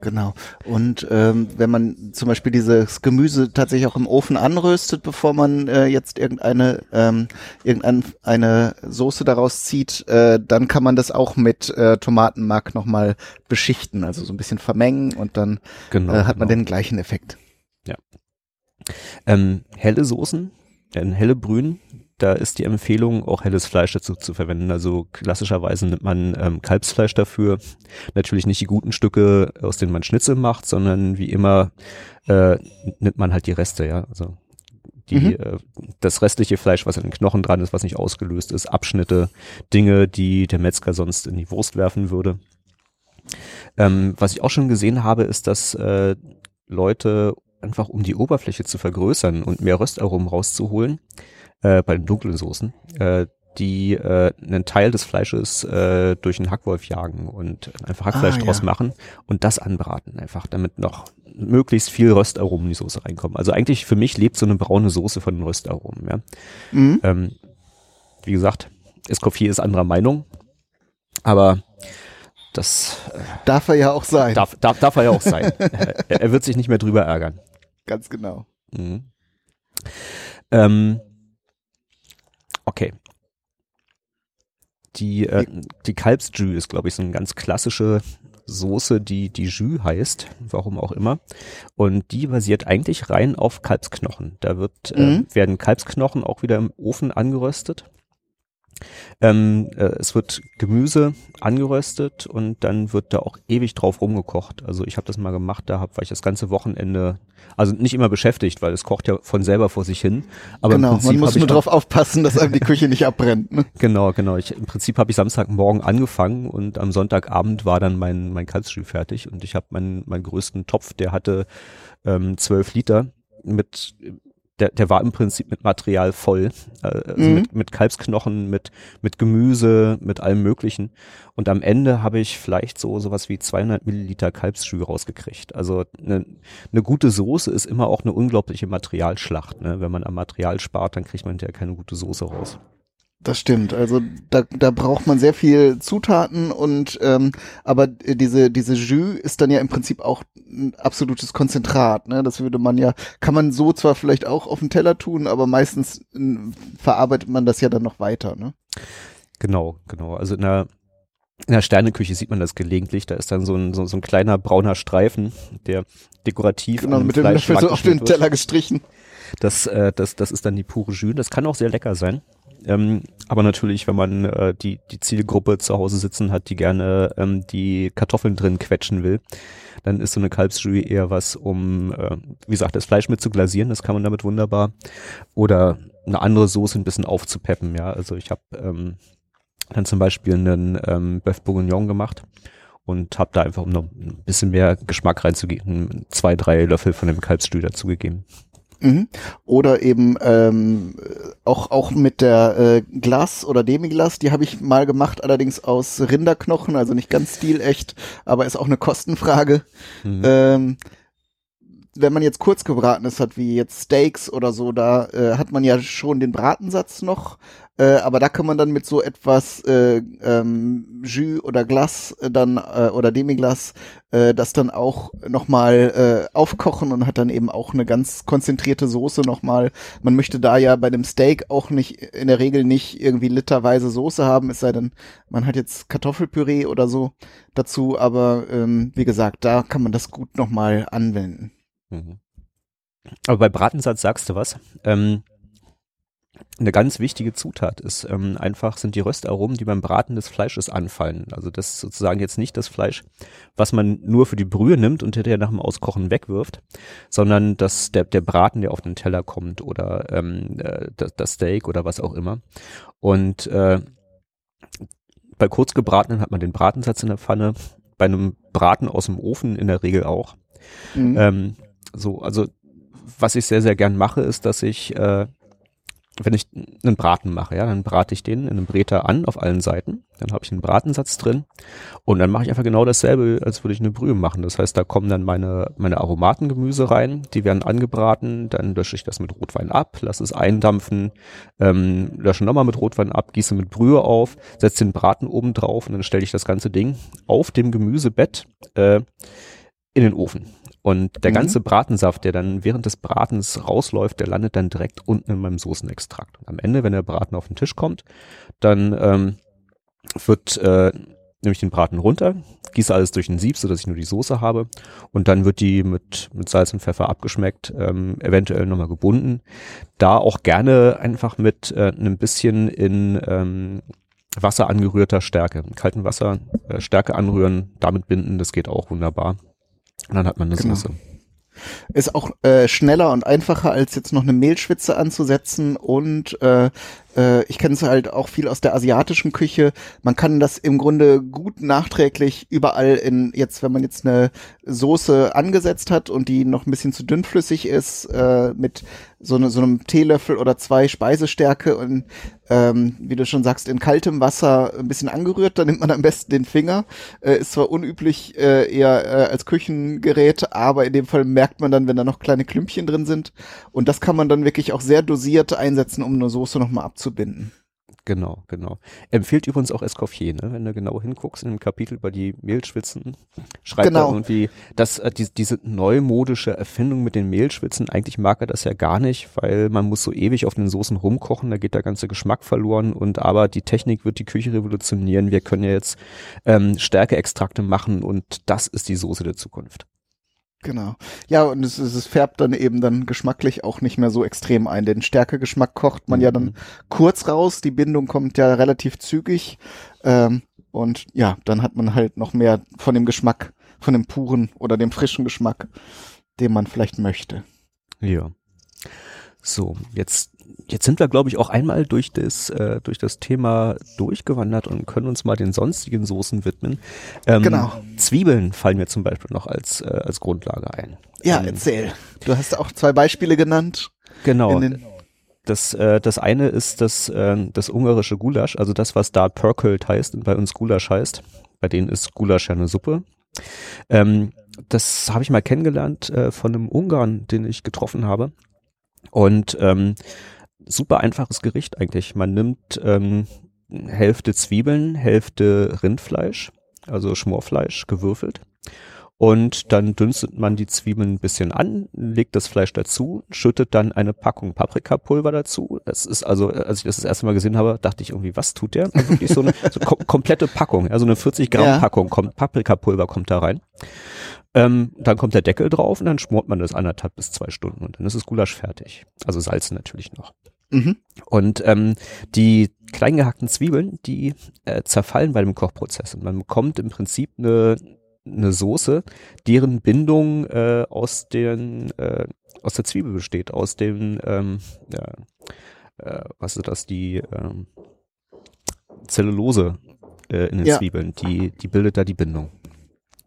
Genau. Und ähm, wenn man zum Beispiel dieses Gemüse tatsächlich auch im Ofen anröstet, bevor man äh, jetzt irgendeine ähm, irgendeine Soße daraus zieht, äh, dann kann man das auch mit äh, Tomatenmark nochmal beschichten, also so ein bisschen vermengen und dann genau, äh, hat man genau. den gleichen Effekt. Ja. Ähm, helle Soßen, äh, helle Brühen, da ist die Empfehlung, auch helles Fleisch dazu zu verwenden. Also klassischerweise nimmt man ähm, Kalbsfleisch dafür. Natürlich nicht die guten Stücke, aus denen man Schnitzel macht, sondern wie immer äh, nimmt man halt die Reste, ja. Also die, mhm. äh, das restliche Fleisch, was an den Knochen dran ist, was nicht ausgelöst ist, Abschnitte, Dinge, die der Metzger sonst in die Wurst werfen würde. Ähm, was ich auch schon gesehen habe, ist, dass äh, Leute einfach um die Oberfläche zu vergrößern und mehr Röstaromen rauszuholen, äh, bei den dunklen Soßen, äh, die äh, einen Teil des Fleisches äh, durch einen Hackwolf jagen und einfach Hackfleisch ah, draus ja. machen und das anbraten, einfach damit noch möglichst viel Röstaromen in die Soße reinkommen. Also eigentlich für mich lebt so eine braune Soße von den Röstaromen. Ja? Mhm. Ähm, wie gesagt, Escoffier ist anderer Meinung, aber das äh, darf er ja auch sein. Darf, darf, darf er ja auch sein. *laughs* er, er, wird sich nicht mehr drüber ärgern. Ganz genau. Mhm. Ähm, Okay. Die, äh, die Kalbsjus ist, glaube ich, so eine ganz klassische Soße, die die Jus heißt, warum auch immer. Und die basiert eigentlich rein auf Kalbsknochen. Da wird, äh, mhm. äh, werden Kalbsknochen auch wieder im Ofen angeröstet. Ähm, äh, es wird Gemüse angeröstet und dann wird da auch ewig drauf rumgekocht. Also ich habe das mal gemacht, da hab, war ich das ganze Wochenende, also nicht immer beschäftigt, weil es kocht ja von selber vor sich hin. Aber genau, man muss nur drauf aufpassen, dass einem die Küche nicht abbrennt. Ne? *laughs* Genau, genau. Ich, Im Prinzip habe ich Samstagmorgen angefangen und am Sonntagabend war dann mein, mein Kalbsstühl fertig und ich habe meinen, meinen größten Topf, der hatte ähm, zwölf Liter mit der, der war im Prinzip mit Material voll, äh, also mhm. mit, mit Kalbsknochen, mit, mit Gemüse, mit allem Möglichen. Und am Ende habe ich vielleicht so sowas wie 200 Milliliter Kalbsschü rausgekriegt. Also eine, eine gute Soße ist immer auch eine unglaubliche Materialschlacht. Ne? Wenn man am Material spart, dann kriegt man hinterher keine gute Soße raus. Das stimmt. Also da, da braucht man sehr viel Zutaten und ähm, aber diese diese Jus ist dann ja im Prinzip auch ein absolutes Konzentrat. Ne? Das würde man ja kann man so zwar vielleicht auch auf den Teller tun, aber meistens verarbeitet man das ja dann noch weiter. Ne? Genau, genau. Also in der in der Sterneküche sieht man das gelegentlich. Da ist dann so ein, so, so ein kleiner brauner Streifen, der dekorativ genau, mit dem Löffel so auf den Teller gestrichen. Das, äh, das, das ist dann die pure Jus. Das kann auch sehr lecker sein. Ähm, aber natürlich, wenn man äh, die, die Zielgruppe zu Hause sitzen hat, die gerne ähm, die Kartoffeln drin quetschen will, dann ist so eine Kalbsjus eher was, um, äh, wie gesagt, das Fleisch mit zu glasieren, das kann man damit wunderbar. Oder eine andere Soße ein bisschen aufzupeppen, ja. Also ich habe ähm, dann zum Beispiel einen ähm, Bœuf Bourguignon gemacht und habe da einfach, um noch ein bisschen mehr Geschmack reinzugeben, zwei, drei Löffel von dem Kalbsstühl dazugegeben. Mhm. Oder eben ähm, auch auch mit der äh, Glas oder Demiglas, die habe ich mal gemacht, allerdings aus Rinderknochen, also nicht ganz stilecht, aber ist auch eine Kostenfrage. Mhm. Ähm, wenn man jetzt kurz gebratenes hat, wie jetzt Steaks oder so, da äh, hat man ja schon den Bratensatz noch, äh, aber da kann man dann mit so etwas äh, ähm, Jus oder Glas äh, dann äh, oder Demiglas äh, das dann auch nochmal äh, aufkochen und hat dann eben auch eine ganz konzentrierte Soße nochmal. Man möchte da ja bei dem Steak auch nicht in der Regel nicht irgendwie literweise Soße haben, es sei denn, man hat jetzt Kartoffelpüree oder so dazu, aber ähm, wie gesagt, da kann man das gut nochmal anwenden. Mhm. Aber bei Bratensatz sagst du was. Ähm, eine ganz wichtige Zutat ist ähm, einfach sind die Röstaromen, die beim Braten des Fleisches anfallen. Also das ist sozusagen jetzt nicht das Fleisch, was man nur für die Brühe nimmt und hinterher nach dem Auskochen wegwirft, sondern das der der Braten, der auf den Teller kommt oder ähm, äh, das, das Steak oder was auch immer. Und äh, bei kurzgebratenen hat man den Bratensatz in der Pfanne, bei einem Braten aus dem Ofen in der Regel auch. Mhm. Ähm, so, also was ich sehr, sehr gern mache, ist, dass ich äh, wenn ich einen Braten mache, ja, dann brate ich den in einem Breter an auf allen Seiten. Dann habe ich einen Bratensatz drin und dann mache ich einfach genau dasselbe, als würde ich eine Brühe machen. Das heißt, da kommen dann meine, meine Aromatengemüse rein, die werden angebraten, dann lösche ich das mit Rotwein ab, lasse es eindampfen, ähm, lösche nochmal mit Rotwein ab, gieße mit Brühe auf, setze den Braten oben drauf und dann stelle ich das ganze Ding auf dem Gemüsebett äh, in den Ofen. Und der mhm. ganze Bratensaft, der dann während des Bratens rausläuft, der landet dann direkt unten in meinem Soßenextrakt. Und am Ende, wenn der Braten auf den Tisch kommt, dann ähm, wird äh, nehme ich den Braten runter, gieße alles durch ein Sieb, so dass ich nur die Soße habe und dann wird die mit, mit Salz und Pfeffer abgeschmeckt, ähm, eventuell nochmal gebunden. Da auch gerne einfach mit äh, einem bisschen in ähm, Wasser angerührter Stärke, kalten Wasser äh, Stärke anrühren, damit binden, das geht auch wunderbar. Und dann hat man eine genau. Soße. Ist auch äh, schneller und einfacher, als jetzt noch eine Mehlschwitze anzusetzen und äh, äh, ich kenne es halt auch viel aus der asiatischen Küche. Man kann das im Grunde gut nachträglich überall in, jetzt, wenn man jetzt eine Soße angesetzt hat und die noch ein bisschen zu dünnflüssig ist, äh, mit so, ne, so einem Teelöffel oder zwei Speisestärke und ähm, wie du schon sagst, in kaltem Wasser ein bisschen angerührt, dann nimmt man am besten den Finger. Äh, ist zwar unüblich äh, eher äh, als Küchengerät, aber in dem Fall merkt man dann, wenn da noch kleine Klümpchen drin sind. Und das kann man dann wirklich auch sehr dosiert einsetzen, um eine Soße nochmal abzuschmecken abzubinden. Genau, genau. Empfiehlt übrigens auch Escoffier, ne? wenn du genau hinguckst in dem Kapitel über die Mehlschwitzen, schreibt genau. er irgendwie, dass äh, die, diese neumodische Erfindung mit den Mehlschwitzen, eigentlich mag er das ja gar nicht, weil man muss so ewig auf den Soßen rumkochen, da geht der ganze Geschmack verloren und aber die Technik wird die Küche revolutionieren. Wir können ja jetzt ähm, Stärkeextrakte machen und das ist die Soße der Zukunft. Genau. Ja, und es, es färbt dann eben dann geschmacklich auch nicht mehr so extrem ein. Den Stärkegeschmack kocht man mhm. ja dann mhm. kurz raus, die Bindung kommt ja relativ zügig. Ähm, und ja, dann hat man halt noch mehr von dem Geschmack, von dem puren oder dem frischen Geschmack, den man vielleicht möchte. Ja. So, jetzt jetzt sind wir, glaube ich, auch einmal durch das, äh, durch das Thema durchgewandert und können uns mal den sonstigen Soßen widmen. Ähm, genau. Zwiebeln fallen mir zum Beispiel noch als, äh, als Grundlage ein. Ja, ähm, erzähl. Du hast auch zwei Beispiele genannt. Genau. Das, äh, das eine ist das, äh, das ungarische Gulasch, also das, was da Perkelt heißt und bei uns Gulasch heißt. Bei denen ist Gulasch ja eine Suppe. Ähm, das habe ich mal kennengelernt äh, von einem Ungarn, den ich getroffen habe. Und ähm, super einfaches Gericht eigentlich. Man nimmt ähm, Hälfte Zwiebeln, Hälfte Rindfleisch, also Schmorfleisch gewürfelt. Und dann dünstet man die Zwiebeln ein bisschen an, legt das Fleisch dazu, schüttet dann eine Packung Paprikapulver dazu. Das ist also, als ich das das erste Mal gesehen habe, dachte ich irgendwie, was tut der? Also wirklich so eine so kom komplette Packung, also eine 40 Gramm ja. Packung kommt, Paprikapulver kommt da rein. Ähm, dann kommt der Deckel drauf und dann schmort man das anderthalb bis zwei Stunden und dann ist das Gulasch fertig. Also salzen natürlich noch. Mhm. Und ähm, die klein gehackten Zwiebeln, die äh, zerfallen bei dem Kochprozess und man bekommt im Prinzip eine, eine Soße, deren Bindung äh, aus den äh, aus der Zwiebel besteht, aus dem ähm, ja, äh, was ist das, die ähm, Zellulose äh, in den ja. Zwiebeln, die die bildet da die Bindung.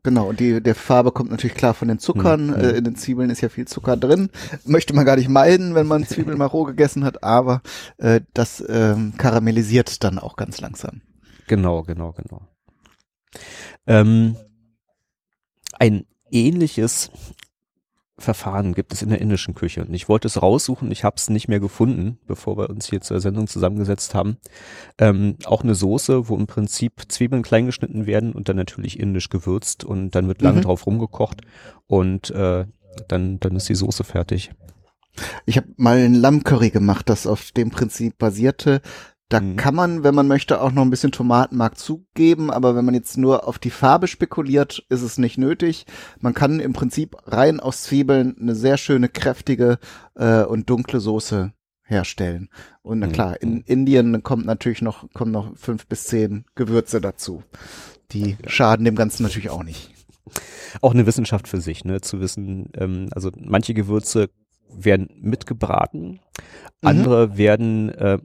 Genau, und die, der Farbe kommt natürlich klar von den Zuckern. Mhm. Äh, in den Zwiebeln ist ja viel Zucker drin. Möchte man gar nicht meiden, wenn man *laughs* Zwiebeln mal roh gegessen hat, aber äh, das ähm, karamellisiert dann auch ganz langsam. Genau, genau, genau. Ähm, ein ähnliches Verfahren gibt es in der indischen Küche. Und ich wollte es raussuchen, ich habe es nicht mehr gefunden, bevor wir uns hier zur Sendung zusammengesetzt haben. Ähm, auch eine Soße, wo im Prinzip Zwiebeln klein geschnitten werden und dann natürlich indisch gewürzt und dann wird lange mhm. drauf rumgekocht und äh, dann, dann ist die Soße fertig. Ich habe mal ein Lammcurry gemacht, das auf dem Prinzip basierte. Da mhm. kann man, wenn man möchte, auch noch ein bisschen Tomatenmark zugeben, aber wenn man jetzt nur auf die Farbe spekuliert, ist es nicht nötig. Man kann im Prinzip rein aus Zwiebeln eine sehr schöne, kräftige äh, und dunkle Soße herstellen. Und na mhm. klar, in mhm. Indien kommt natürlich noch, kommen noch fünf bis zehn Gewürze dazu. Die schaden dem Ganzen natürlich auch nicht. Auch eine Wissenschaft für sich, ne, zu wissen, ähm, also manche Gewürze werden mitgebraten, mhm. andere werden äh,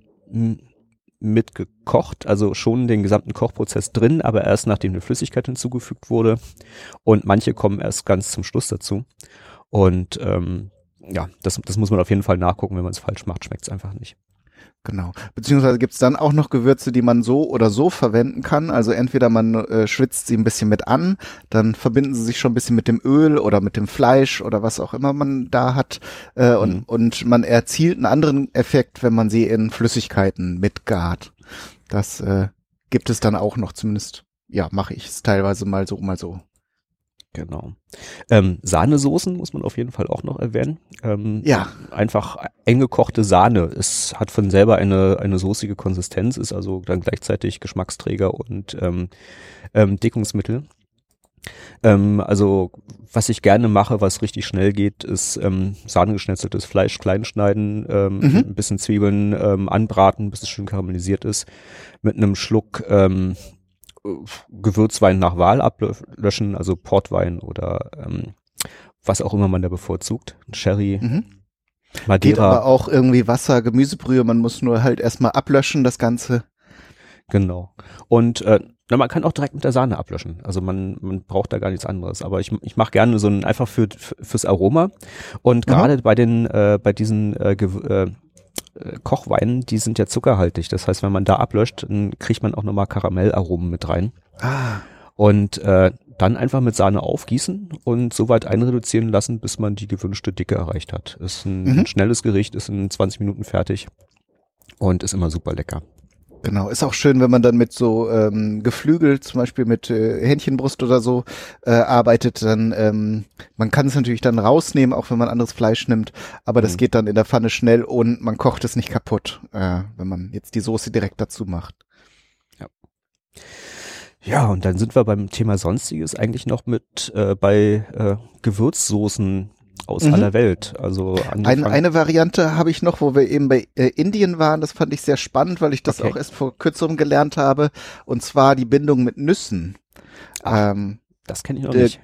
mitgekocht, also schon den gesamten Kochprozess drin, aber erst nachdem eine Flüssigkeit hinzugefügt wurde. Und manche kommen erst ganz zum Schluss dazu. Und ähm, ja, das, das muss man auf jeden Fall nachgucken. Wenn man es falsch macht, schmeckt es einfach nicht. Genau. Beziehungsweise gibt's dann auch noch Gewürze, die man so oder so verwenden kann. Also entweder man äh, schwitzt sie ein bisschen mit an, dann verbinden sie sich schon ein bisschen mit dem Öl oder mit dem Fleisch oder was auch immer man da hat. Äh, mhm. und, und man erzielt einen anderen Effekt, wenn man sie in Flüssigkeiten mitgart. Das äh, gibt es dann auch noch zumindest. Ja, mache ich es teilweise mal so, mal so. Genau. Ähm, Sahnesoßen muss man auf jeden Fall auch noch erwähnen. Ähm, ja. Einfach eingekochte Sahne. Es hat von selber eine, eine soßige Konsistenz, ist also dann gleichzeitig Geschmacksträger und ähm, ähm, Deckungsmittel. Ähm, also was ich gerne mache, was richtig schnell geht, ist ähm, sahnegeschnetzeltes Fleisch kleinschneiden, ähm, mhm. ein bisschen Zwiebeln ähm, anbraten, bis es schön karamellisiert ist, mit einem Schluck ähm, Gewürzwein nach Wahl ablöschen, also Portwein oder ähm, was auch immer man da bevorzugt. Sherry, mhm. Madeira. Geht aber auch irgendwie Wasser, Gemüsebrühe, man muss nur halt erstmal ablöschen, das Ganze. Genau. Und äh, na, man kann auch direkt mit der Sahne ablöschen. Also man, man braucht da gar nichts anderes. Aber ich, ich mache gerne so ein einfach für, fürs Aroma. Und gerade bei den äh, bei diesen äh, äh, äh, Kochweinen, die sind ja zuckerhaltig. Das heißt, wenn man da ablöscht, dann kriegt man auch nochmal Karamellaromen mit rein. Ah. Und äh, dann einfach mit Sahne aufgießen und so weit einreduzieren lassen, bis man die gewünschte Dicke erreicht hat. Ist ein, mhm. ein schnelles Gericht, ist in 20 Minuten fertig und ist immer super lecker. Genau, ist auch schön, wenn man dann mit so ähm, Geflügel, zum Beispiel mit äh, Hähnchenbrust oder so, äh, arbeitet, dann ähm, man kann es natürlich dann rausnehmen, auch wenn man anderes Fleisch nimmt, aber das mhm. geht dann in der Pfanne schnell und man kocht es nicht kaputt, äh, wenn man jetzt die Soße direkt dazu macht. Ja. Ja, und dann sind wir beim Thema Sonstiges eigentlich noch mit äh, bei äh, Gewürzsoßen aus mhm. aller Welt. Also Ein, eine Variante habe ich noch, wo wir eben bei äh, Indien waren. Das fand ich sehr spannend, weil ich das okay. auch erst vor kürzerem gelernt habe. Und zwar die Bindung mit Nüssen. Ach, ähm, das kenne ich noch nicht.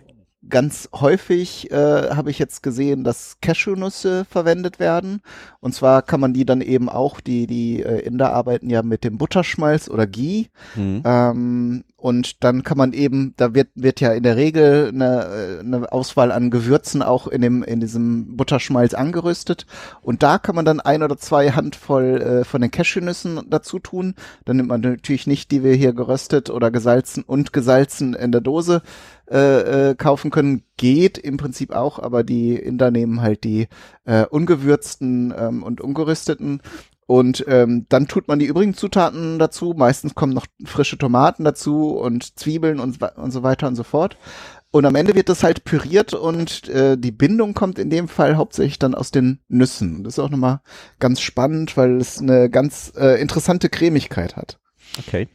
Ganz häufig äh, habe ich jetzt gesehen, dass Cashewnüsse verwendet werden. Und zwar kann man die dann eben auch, die, die äh, Inder arbeiten ja mit dem Butterschmalz oder Ghee. Mhm. Ähm, und dann kann man eben, da wird, wird ja in der Regel eine, äh, eine Auswahl an Gewürzen auch in dem, in diesem Butterschmalz angerüstet. Und da kann man dann ein oder zwei Handvoll äh, von den Cashewnüssen dazu tun. Dann nimmt man natürlich nicht, die wir hier geröstet oder gesalzen und gesalzen in der Dose äh, äh, kaufen können. Geht im Prinzip auch, aber die Inder nehmen halt die äh, ungewürzten ähm, und ungerüsteten und ähm, dann tut man die übrigen Zutaten dazu. Meistens kommen noch frische Tomaten dazu und Zwiebeln und, und so weiter und so fort. Und am Ende wird das halt püriert und äh, die Bindung kommt in dem Fall hauptsächlich dann aus den Nüssen. Das ist auch nochmal ganz spannend, weil es eine ganz äh, interessante Cremigkeit hat. Okay.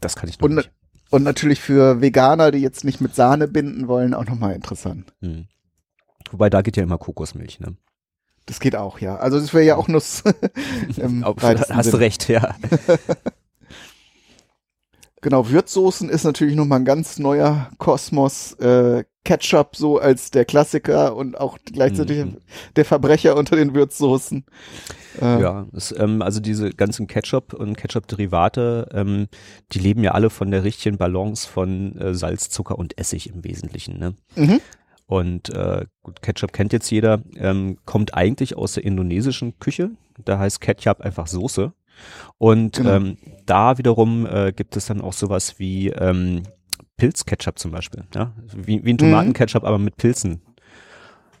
Das kann ich noch und, nicht. Und natürlich für Veganer, die jetzt nicht mit Sahne binden wollen, auch nochmal interessant. Hm. Wobei da geht ja immer Kokosmilch, ne? Das geht auch, ja. Also das wäre ja auch Nuss. *laughs* Hast du recht, ja. *laughs* genau, Würzsoßen ist natürlich nochmal ein ganz neuer Kosmos. Äh, Ketchup so als der Klassiker und auch gleichzeitig mhm. der Verbrecher unter den Würzsoßen. Äh, ja, es, ähm, also diese ganzen Ketchup und Ketchup-Derivate, ähm, die leben ja alle von der richtigen Balance von äh, Salz, Zucker und Essig im Wesentlichen. Ne? Mhm. Und äh, gut, Ketchup kennt jetzt jeder, ähm, kommt eigentlich aus der indonesischen Küche. Da heißt Ketchup einfach Soße. Und genau. ähm, da wiederum äh, gibt es dann auch sowas wie ähm, Pilzketchup zum Beispiel. Ja? Wie, wie ein Tomatenketchup, mhm. aber mit Pilzen.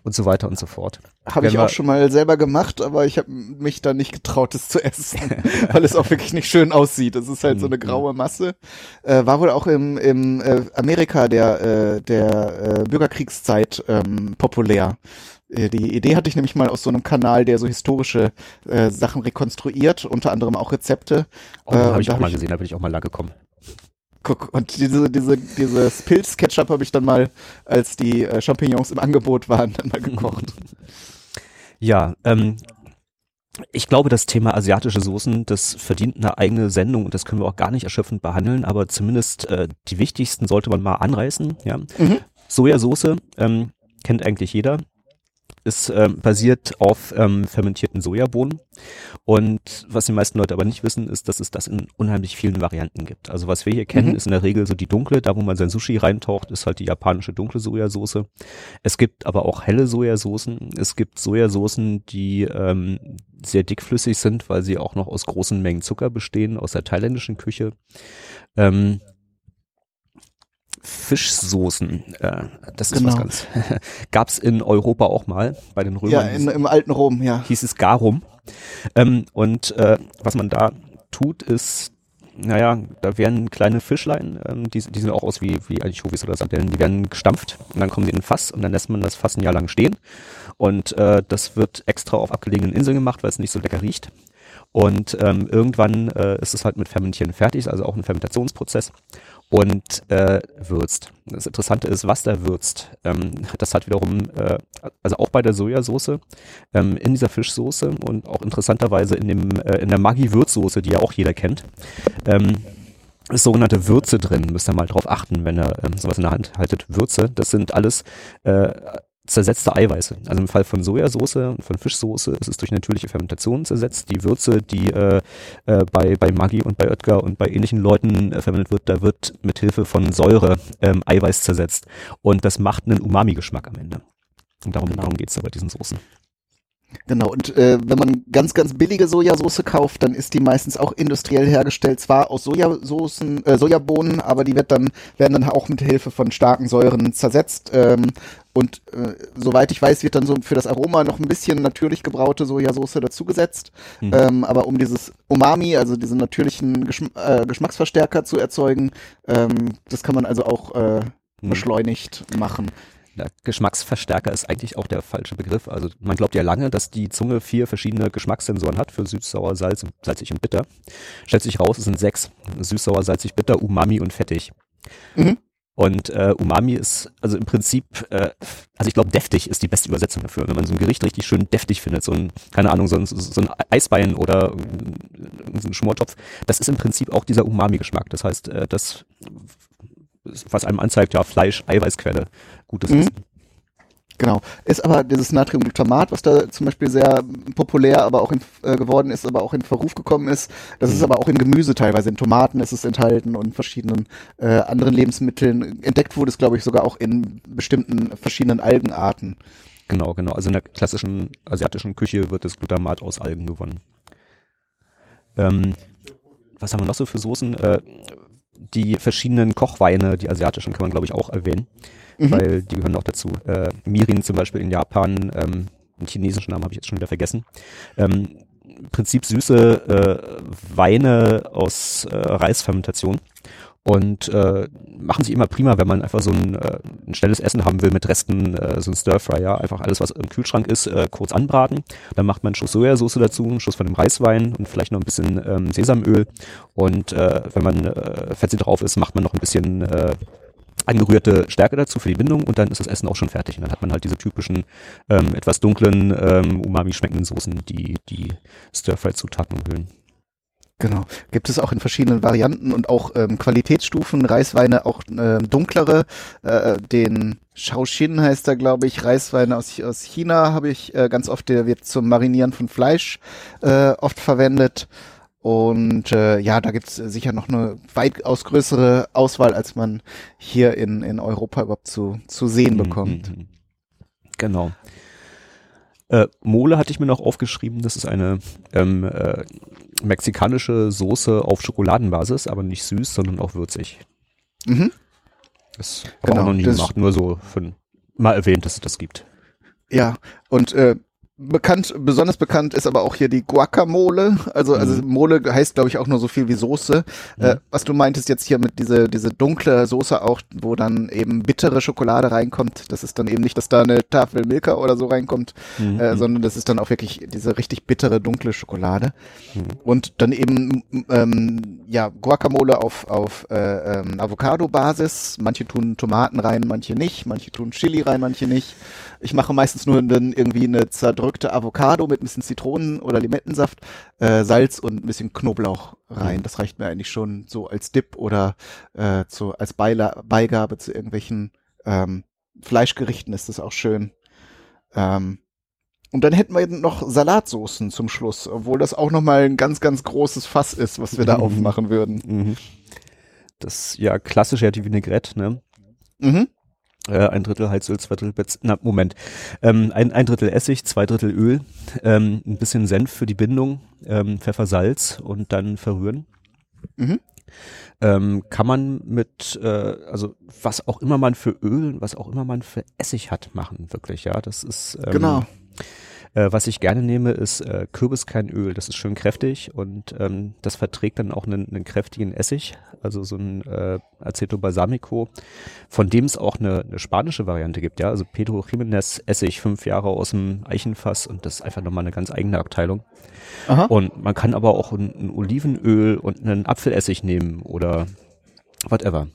Und so weiter und so fort. Habe ich auch schon mal selber gemacht, aber ich habe mich da nicht getraut, es zu essen, *laughs* weil es auch wirklich nicht schön aussieht. Es ist halt so eine mhm. graue Masse. Äh, war wohl auch im, im äh, Amerika der, äh, der äh, Bürgerkriegszeit ähm, populär. Äh, die Idee hatte ich nämlich mal aus so einem Kanal, der so historische äh, Sachen rekonstruiert, unter anderem auch Rezepte. Oh, äh, habe ich auch mal gesehen, da bin ich auch mal lang gekommen. Guck, und diese, diese, dieses Pilz-Ketchup habe ich dann mal, als die äh, Champignons im Angebot waren, dann mal gekocht. Ja, ähm, ich glaube, das Thema asiatische Soßen, das verdient eine eigene Sendung und das können wir auch gar nicht erschöpfend behandeln, aber zumindest äh, die wichtigsten sollte man mal anreißen. Ja. Mhm. Sojasauce ähm, kennt eigentlich jeder ist äh, basiert auf ähm, fermentierten Sojabohnen. Und was die meisten Leute aber nicht wissen, ist, dass es das in unheimlich vielen Varianten gibt. Also was wir hier kennen, mhm. ist in der Regel so die dunkle, da wo man sein Sushi reintaucht, ist halt die japanische dunkle Sojasauce. Es gibt aber auch helle Sojasoßen. Es gibt Sojasoßen, die ähm, sehr dickflüssig sind, weil sie auch noch aus großen Mengen Zucker bestehen, aus der thailändischen Küche. Ähm, Fischsoßen. Äh, das ist genau. was ganz. *laughs* Gab's in Europa auch mal bei den Römern. Ja, in, im alten Rom, ja. Hieß es Garum. Ähm, und äh, was man da tut, ist, naja, da werden kleine Fischlein, ähm, die, die sehen auch aus wie, wie Anchovies oder Sardellen, die werden gestampft und dann kommen die in ein Fass und dann lässt man das Fass ein Jahr lang stehen. Und äh, das wird extra auf abgelegenen Inseln gemacht, weil es nicht so lecker riecht. Und ähm, irgendwann äh, ist es halt mit Fermentieren fertig, also auch ein Fermentationsprozess und äh, würzt. Das Interessante ist, was da würzt. Ähm, das hat wiederum, äh, also auch bei der Sojasauce, ähm, in dieser Fischsoße und auch interessanterweise in dem äh, in der Maggi-Würzsoße, die ja auch jeder kennt, ähm, ist sogenannte Würze drin. Müsst ihr mal drauf achten, wenn ihr ähm, sowas in der Hand haltet. Würze, das sind alles äh, zersetzte Eiweiße. Also im Fall von Sojasauce und von Fischsoße ist es durch natürliche Fermentation zersetzt. Die Würze, die äh, äh, bei, bei Maggi und bei Oetker und bei ähnlichen Leuten äh, verwendet wird, da wird mit Hilfe von Säure ähm, Eiweiß zersetzt. Und das macht einen Umami-Geschmack am Ende. Und darum, darum geht es bei diesen Soßen. Genau, und äh, wenn man ganz, ganz billige Sojasauce kauft, dann ist die meistens auch industriell hergestellt, zwar aus Sojasoßen, äh, Sojabohnen, aber die wird dann, werden dann auch mit Hilfe von starken Säuren zersetzt. Ähm, und äh, soweit ich weiß, wird dann so für das Aroma noch ein bisschen natürlich gebraute Sojasauce dazugesetzt. Mhm. Ähm, aber um dieses Umami, also diesen natürlichen Geschm äh, Geschmacksverstärker zu erzeugen, ähm, das kann man also auch äh, mhm. beschleunigt machen. Geschmacksverstärker ist eigentlich auch der falsche Begriff. Also man glaubt ja lange, dass die Zunge vier verschiedene Geschmackssensoren hat für süß, sauer, salz, salzig und bitter. Stellt sich raus, es sind sechs. Süß, sauer, salzig, bitter, Umami und fettig. Mhm. Und äh, Umami ist also im Prinzip, äh, also ich glaube, deftig ist die beste Übersetzung dafür. Wenn man so ein Gericht richtig schön deftig findet, so ein, keine Ahnung, so ein, so ein Eisbein oder so ein Schmortopf, das ist im Prinzip auch dieser Umami-Geschmack. Das heißt, äh, das was einem anzeigt, ja, Fleisch, Eiweißquelle, gutes mhm. Essen. Genau. Ist aber dieses Natriumglutamat, was da zum Beispiel sehr populär aber auch in, äh, geworden ist, aber auch in Verruf gekommen ist, das mhm. ist aber auch in Gemüse teilweise, in Tomaten ist es enthalten und verschiedenen äh, anderen Lebensmitteln. Entdeckt wurde es, glaube ich, sogar auch in bestimmten verschiedenen Algenarten. Genau, genau. Also in der klassischen asiatischen Küche wird das Glutamat aus Algen gewonnen. Ähm, was haben wir noch so für Soßen? Äh, die verschiedenen Kochweine, die asiatischen, kann man glaube ich auch erwähnen, mhm. weil die gehören auch dazu. Äh, Mirin zum Beispiel in Japan, ähm, den chinesischen Namen habe ich jetzt schon wieder vergessen. Ähm, Prinzip süße äh, Weine aus äh, Reisfermentation und äh, machen sich immer prima, wenn man einfach so ein, äh, ein schnelles Essen haben will mit Resten, äh, so ein Stir-Fry, ja, einfach alles, was im Kühlschrank ist, äh, kurz anbraten. Dann macht man einen Schuss Sojasauce dazu, einen Schuss von dem Reiswein und vielleicht noch ein bisschen ähm, Sesamöl. Und äh, wenn man äh, Fette drauf ist, macht man noch ein bisschen äh, angerührte Stärke dazu für die Bindung und dann ist das Essen auch schon fertig. Und dann hat man halt diese typischen, ähm, etwas dunklen, ähm, umami schmeckenden Soßen, die die Stir-Fry-Zutaten umhüllen. Genau. Gibt es auch in verschiedenen Varianten und auch ähm, Qualitätsstufen, Reisweine auch äh, dunklere. Äh, den Shaoxin heißt er, glaube ich, Reiswein aus, aus China habe ich äh, ganz oft, der wird zum Marinieren von Fleisch äh, oft verwendet. Und äh, ja, da gibt's sicher noch eine weitaus größere Auswahl, als man hier in, in Europa überhaupt zu, zu sehen mhm, bekommt. Mhm. Genau. Äh, Mole hatte ich mir noch aufgeschrieben, das ist eine ähm, äh, mexikanische Soße auf Schokoladenbasis, aber nicht süß, sondern auch würzig. Mhm. Das habe genau, auch noch nie gemacht, nur so für, mal erwähnt, dass es das gibt. Ja, und äh, bekannt, besonders bekannt ist aber auch hier die Guacamole. Also, also Mhm. Mole heißt, glaube ich, auch nur so viel wie Soße. Äh, Mhm. was du meintest jetzt hier mit diese, diese dunkle Soße auch, wo dann eben bittere Schokolade reinkommt. Das ist dann eben nicht, dass da eine Tafel Milka oder so reinkommt, Mhm. äh, sondern das ist dann auch wirklich diese richtig bittere, dunkle Schokolade. Mhm. Und dann eben, ähm, ja, Guacamole auf, auf äh, ähm, Avocado-Basis. Manche tun Tomaten rein, manche nicht. Manche tun Chili rein, manche nicht. Ich mache meistens nur dann irgendwie eine zerdrückte Avocado mit ein bisschen Zitronen- oder Limettensaft, äh, Salz und ein bisschen Knoblauch rein. Das reicht mir eigentlich schon so als Dip oder äh, zu, als Beila Beigabe zu irgendwelchen ähm, Fleischgerichten ist das auch schön. Ähm, und dann hätten wir noch Salatsoßen zum Schluss, obwohl das auch nochmal ein ganz, ganz großes Fass ist, was wir da Mhm. aufmachen würden. Mhm. Das ja klassische ja die Vinaigrette, ne? Mhm. Äh, ein Drittel Heizöl, zwei Drittel Bez na Moment, ähm, ein, ein Drittel Essig, zwei Drittel Öl, ähm, ein bisschen Senf für die Bindung, ähm, Pfeffer, Salz und dann verrühren. Mhm. Ähm, kann man mit, äh, also was auch immer man für Öl, was auch immer man für Essig hat, machen wirklich, ja. Das ist ähm, Genau. Äh, was ich gerne nehme, ist äh, Kürbiskernöl. Das ist schön kräftig und ähm, das verträgt dann auch einen, einen kräftigen Essig, also so ein äh, Aceto Balsamico, von dem es auch eine, eine spanische Variante gibt, ja. Also Pedro Jiménez Essig, fünf Jahre aus dem Eichenfass und das ist einfach nochmal eine ganz eigene Abteilung. Aha. Und man kann aber auch ein, ein Olivenöl und einen Apfelessig nehmen oder whatever.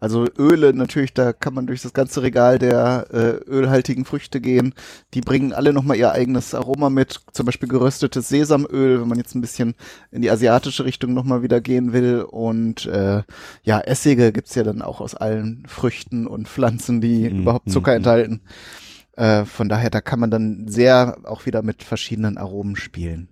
Also Öle natürlich, da kann man durch das ganze Regal der äh, ölhaltigen Früchte gehen. Die bringen alle nochmal ihr eigenes Aroma mit. Zum Beispiel geröstetes Sesamöl, wenn man jetzt ein bisschen in die asiatische Richtung nochmal wieder gehen will. Und äh, ja, Essige gibt's ja dann auch aus allen Früchten und Pflanzen, die Mhm, überhaupt Zucker mhm. enthalten. Äh, von daher, da kann man dann sehr auch wieder mit verschiedenen Aromen spielen.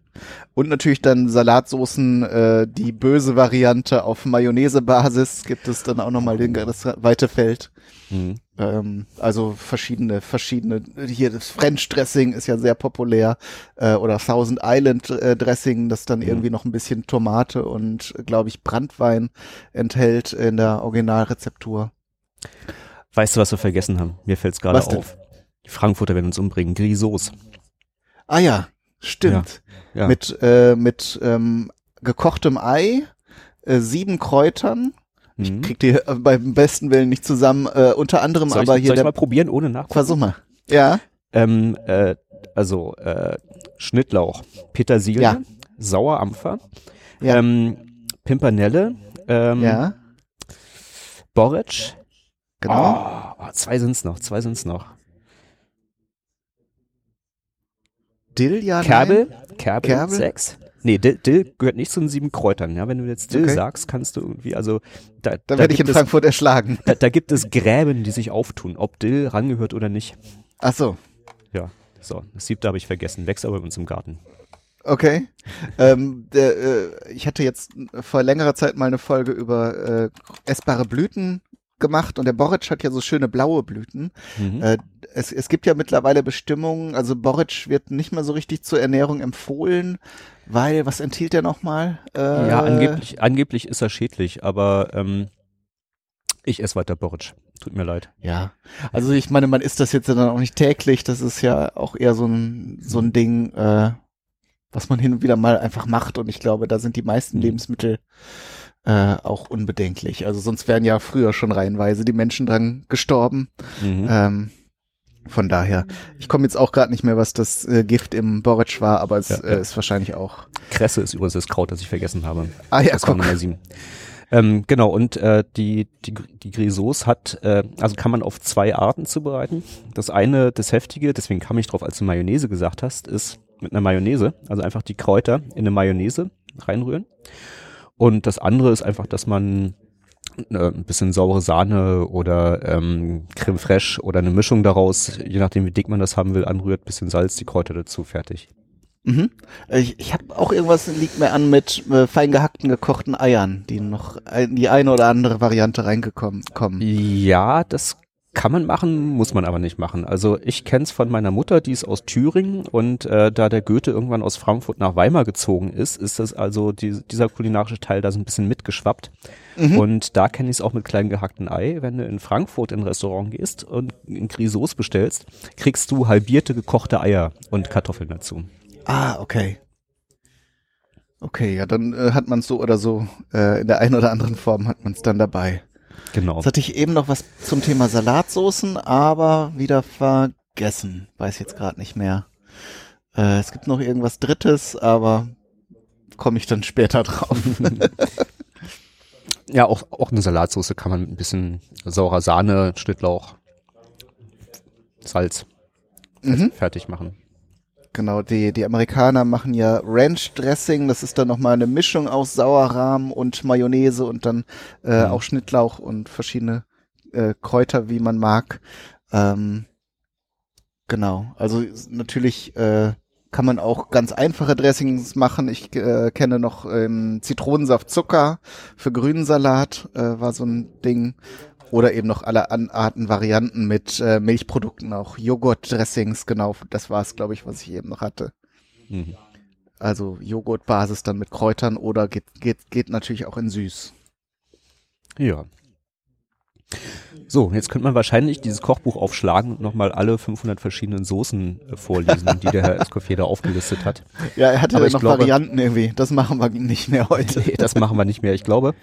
Und natürlich dann Salatsoßen, äh, die böse Variante auf Mayonnaise-Basis gibt es dann auch nochmal das weite Feld. Mhm. Ähm, also verschiedene, verschiedene, hier das French Dressing ist ja sehr populär, äh, oder Thousand Island äh, Dressing, das dann Mhm. irgendwie noch ein bisschen Tomate und, glaube ich, Brandwein enthält in der Originalrezeptur. Weißt du, was wir vergessen haben? Mir fällt's gerade Was denn? auf. Die Frankfurter werden uns umbringen. Grisos. Ah ja, stimmt. Ja. Mit, äh, mit ähm, gekochtem Ei, äh, sieben Kräutern. Mhm. Kriegt ihr äh, beim besten Willen nicht zusammen, äh, unter anderem Soll ich, aber hier soll ich mal probieren ohne Nachgucken? Versuch mal. Ja, Ähm, äh, also äh, Schnittlauch, Petersilie, Ja. Sauerampfer, Ja. ähm, Pimpernelle, ähm, ja, Borretsch. genau. Oh, oh, zwei sind's noch, zwei sind's noch. Dill, ja, Kerbel, nein. Kerbel, Kerbel? sechs. Nee, Dill, Dill gehört nicht zu den sieben Kräutern. Ja, wenn du jetzt Dill Okay. sagst, kannst du irgendwie, also da, Da werde ich in es, Frankfurt erschlagen. *laughs* da, da gibt es Gräben, die sich auftun, ob Dill rangehört oder nicht. Ach so, Ja, so, das siebte habe ich vergessen, wächst aber bei uns im Garten. okay. *laughs* ähm, der, äh, ich hatte jetzt vor längerer Zeit mal eine Folge über äh, essbare Blüten gemacht und der Boric hat ja so schöne blaue Blüten. Mhm. Äh, es, es gibt ja mittlerweile Bestimmungen, also Boric wird nicht mehr so richtig zur Ernährung empfohlen, weil, was enthielt der nochmal? Äh, ja, angeblich, angeblich ist er schädlich, aber ähm, ich esse weiter Borretsch. Tut mir leid. Ja, also ich meine, man isst das jetzt ja dann auch nicht täglich, das ist ja auch eher so ein, so ein Ding, äh, was man hin und wieder mal einfach macht und ich glaube, da sind die meisten Mhm. Lebensmittel äh, auch unbedenklich. Also sonst wären ja früher schon reihenweise die Menschen dran gestorben. Mhm. Ähm, von daher, ich komme jetzt auch gerade nicht mehr, was das äh, Gift im Boric war, aber es Ja, ja. Äh, ist wahrscheinlich auch. Kresse ist übrigens das Kraut, das ich vergessen habe. Ah ja, das guck. Nummer sieben. Ähm, genau, und äh, die, die, die Grisauce hat, äh, also kann man auf zwei Arten zubereiten. Das eine, das Heftige, deswegen kam ich drauf, als du Mayonnaise gesagt hast, ist mit einer Mayonnaise, also einfach die Kräuter in eine Mayonnaise reinrühren. Und das andere ist einfach, dass man äh, ein bisschen saure Sahne oder ähm, Creme fraiche oder eine Mischung daraus, je nachdem wie dick man das haben will, anrührt, bisschen Salz, die Kräuter dazu, fertig. Mhm. Ich, ich habe auch irgendwas liegt mir an mit äh, fein gehackten gekochten Eiern, die noch in die eine oder andere Variante reingekommen kommen. Ja, das Kann man machen, muss man aber nicht machen. Also ich kenne es von meiner Mutter, die ist aus Thüringen und äh, da der Goethe irgendwann aus Frankfurt nach Weimar gezogen ist, ist das also die, dieser kulinarische Teil da so ein bisschen mitgeschwappt. Mhm. Und da kenne ich es auch mit kleinem gehackten Ei. Wenn du in Frankfurt in ein Restaurant gehst und ein Grisauce bestellst, kriegst du halbierte gekochte Eier und Kartoffeln dazu. Ah, okay. Okay, ja, dann äh, hat man es so oder so, äh, in der einen oder anderen Form hat man es dann dabei. Genau. Jetzt hatte ich eben noch was zum Thema Salatsoßen, aber wieder vergessen. Weiß jetzt gerade nicht mehr. Äh, es gibt noch irgendwas Drittes, aber komme ich dann später drauf. *laughs* ja, auch, auch eine Salatsauce kann man mit ein bisschen saurer Sahne, Schnittlauch, Salz mhm. fertig machen. Genau, die, die Amerikaner machen ja Ranch Dressing, das ist dann nochmal eine Mischung aus Sauerrahm und Mayonnaise und dann äh, mhm. auch Schnittlauch und verschiedene äh, Kräuter, wie man mag. Ähm, genau, also natürlich äh, kann man auch ganz einfache Dressings machen. Ich äh, kenne noch ähm, Zitronensaft Zucker für Grünsalat, äh, war so ein Ding. Oder eben noch alle Arten Varianten mit äh, Milchprodukten, auch Joghurt-Dressings, genau, das war es, glaube ich, was ich eben noch hatte. Mhm. Also Joghurtbasis dann mit Kräutern oder geht, geht, geht natürlich auch in süß. Ja. So, jetzt könnte man wahrscheinlich dieses Kochbuch aufschlagen und nochmal alle 500 verschiedenen Soßen äh, vorlesen, die der Herr Escoffier da aufgelistet hat. Ja, er hatte ja noch glaube, Varianten irgendwie. Das machen wir nicht mehr heute. Nee, das machen wir nicht mehr. Ich glaube,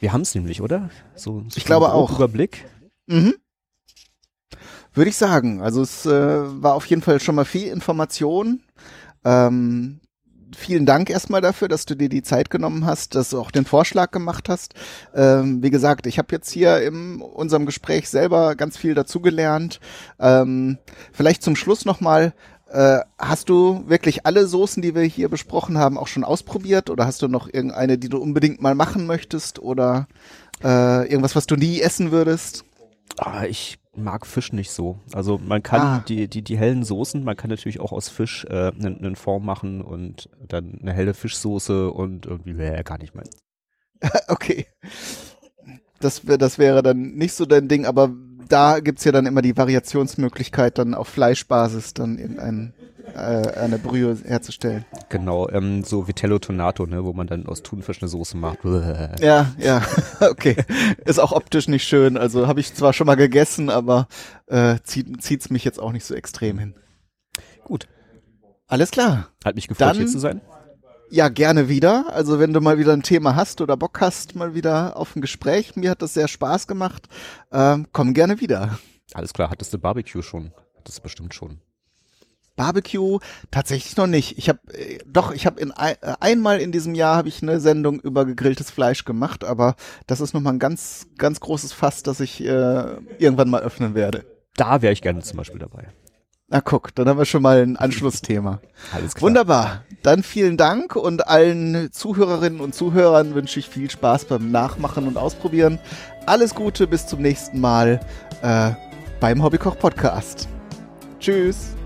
wir haben es nämlich, oder? So, ich glaube auch. Überblick. Mhm. Würde ich sagen. Also es äh, war auf jeden Fall schon mal viel Information. Ähm, vielen Dank erstmal dafür, dass du dir die Zeit genommen hast, dass du auch den Vorschlag gemacht hast. Ähm, wie gesagt, ich habe jetzt hier in unserem Gespräch selber ganz viel dazugelernt. Ähm, vielleicht zum Schluss nochmal, äh, hast du wirklich alle Soßen, die wir hier besprochen haben, auch schon ausprobiert oder hast du noch irgendeine, die du unbedingt mal machen möchtest oder äh, irgendwas, was du nie essen würdest? Ah, ich mag Fisch nicht so. Also man kann ah. die, die, die hellen Soßen, man kann natürlich auch aus Fisch äh, einen, einen Form machen und dann eine helle Fischsoße und irgendwie wäre gar nicht mein. *laughs* okay. Das, das wäre dann nicht so dein Ding, aber da gibt's ja dann immer die Variationsmöglichkeit, dann auf Fleischbasis dann irgendein äh, eine Brühe herzustellen. Genau, ähm, so Vitello Tonato, ne, wo man dann aus Thunfisch eine Soße macht. *laughs* Ja, ja, *laughs* okay. Ist auch optisch nicht schön. Also habe ich zwar schon mal gegessen, aber äh, zieht, zieht's mich jetzt auch nicht so extrem hin. Gut. Alles klar. Hat mich gefreut, dann, hier zu sein. Ja, gerne wieder. Also wenn du mal wieder ein Thema hast oder Bock hast, mal wieder auf ein Gespräch. Mir hat das sehr Spaß gemacht. Ähm, komm gerne wieder. Alles klar, hattest du Barbecue schon? Hattest du bestimmt schon. Barbecue tatsächlich noch nicht. Ich habe äh, doch, ich habe in ein, äh, einmal in diesem Jahr habe ich eine Sendung über gegrilltes Fleisch gemacht, aber das ist noch mal ein ganz ganz großes Fass, das ich äh, irgendwann mal öffnen werde. Da wäre ich gerne zum Beispiel dabei. Na guck, dann haben wir schon mal ein Anschlussthema. *laughs* Alles klar. Wunderbar. Dann vielen Dank und allen Zuhörerinnen und Zuhörern wünsche ich viel Spaß beim Nachmachen und Ausprobieren. Alles Gute, bis zum nächsten Mal äh, beim Hobbykoch Podcast. Tschüss.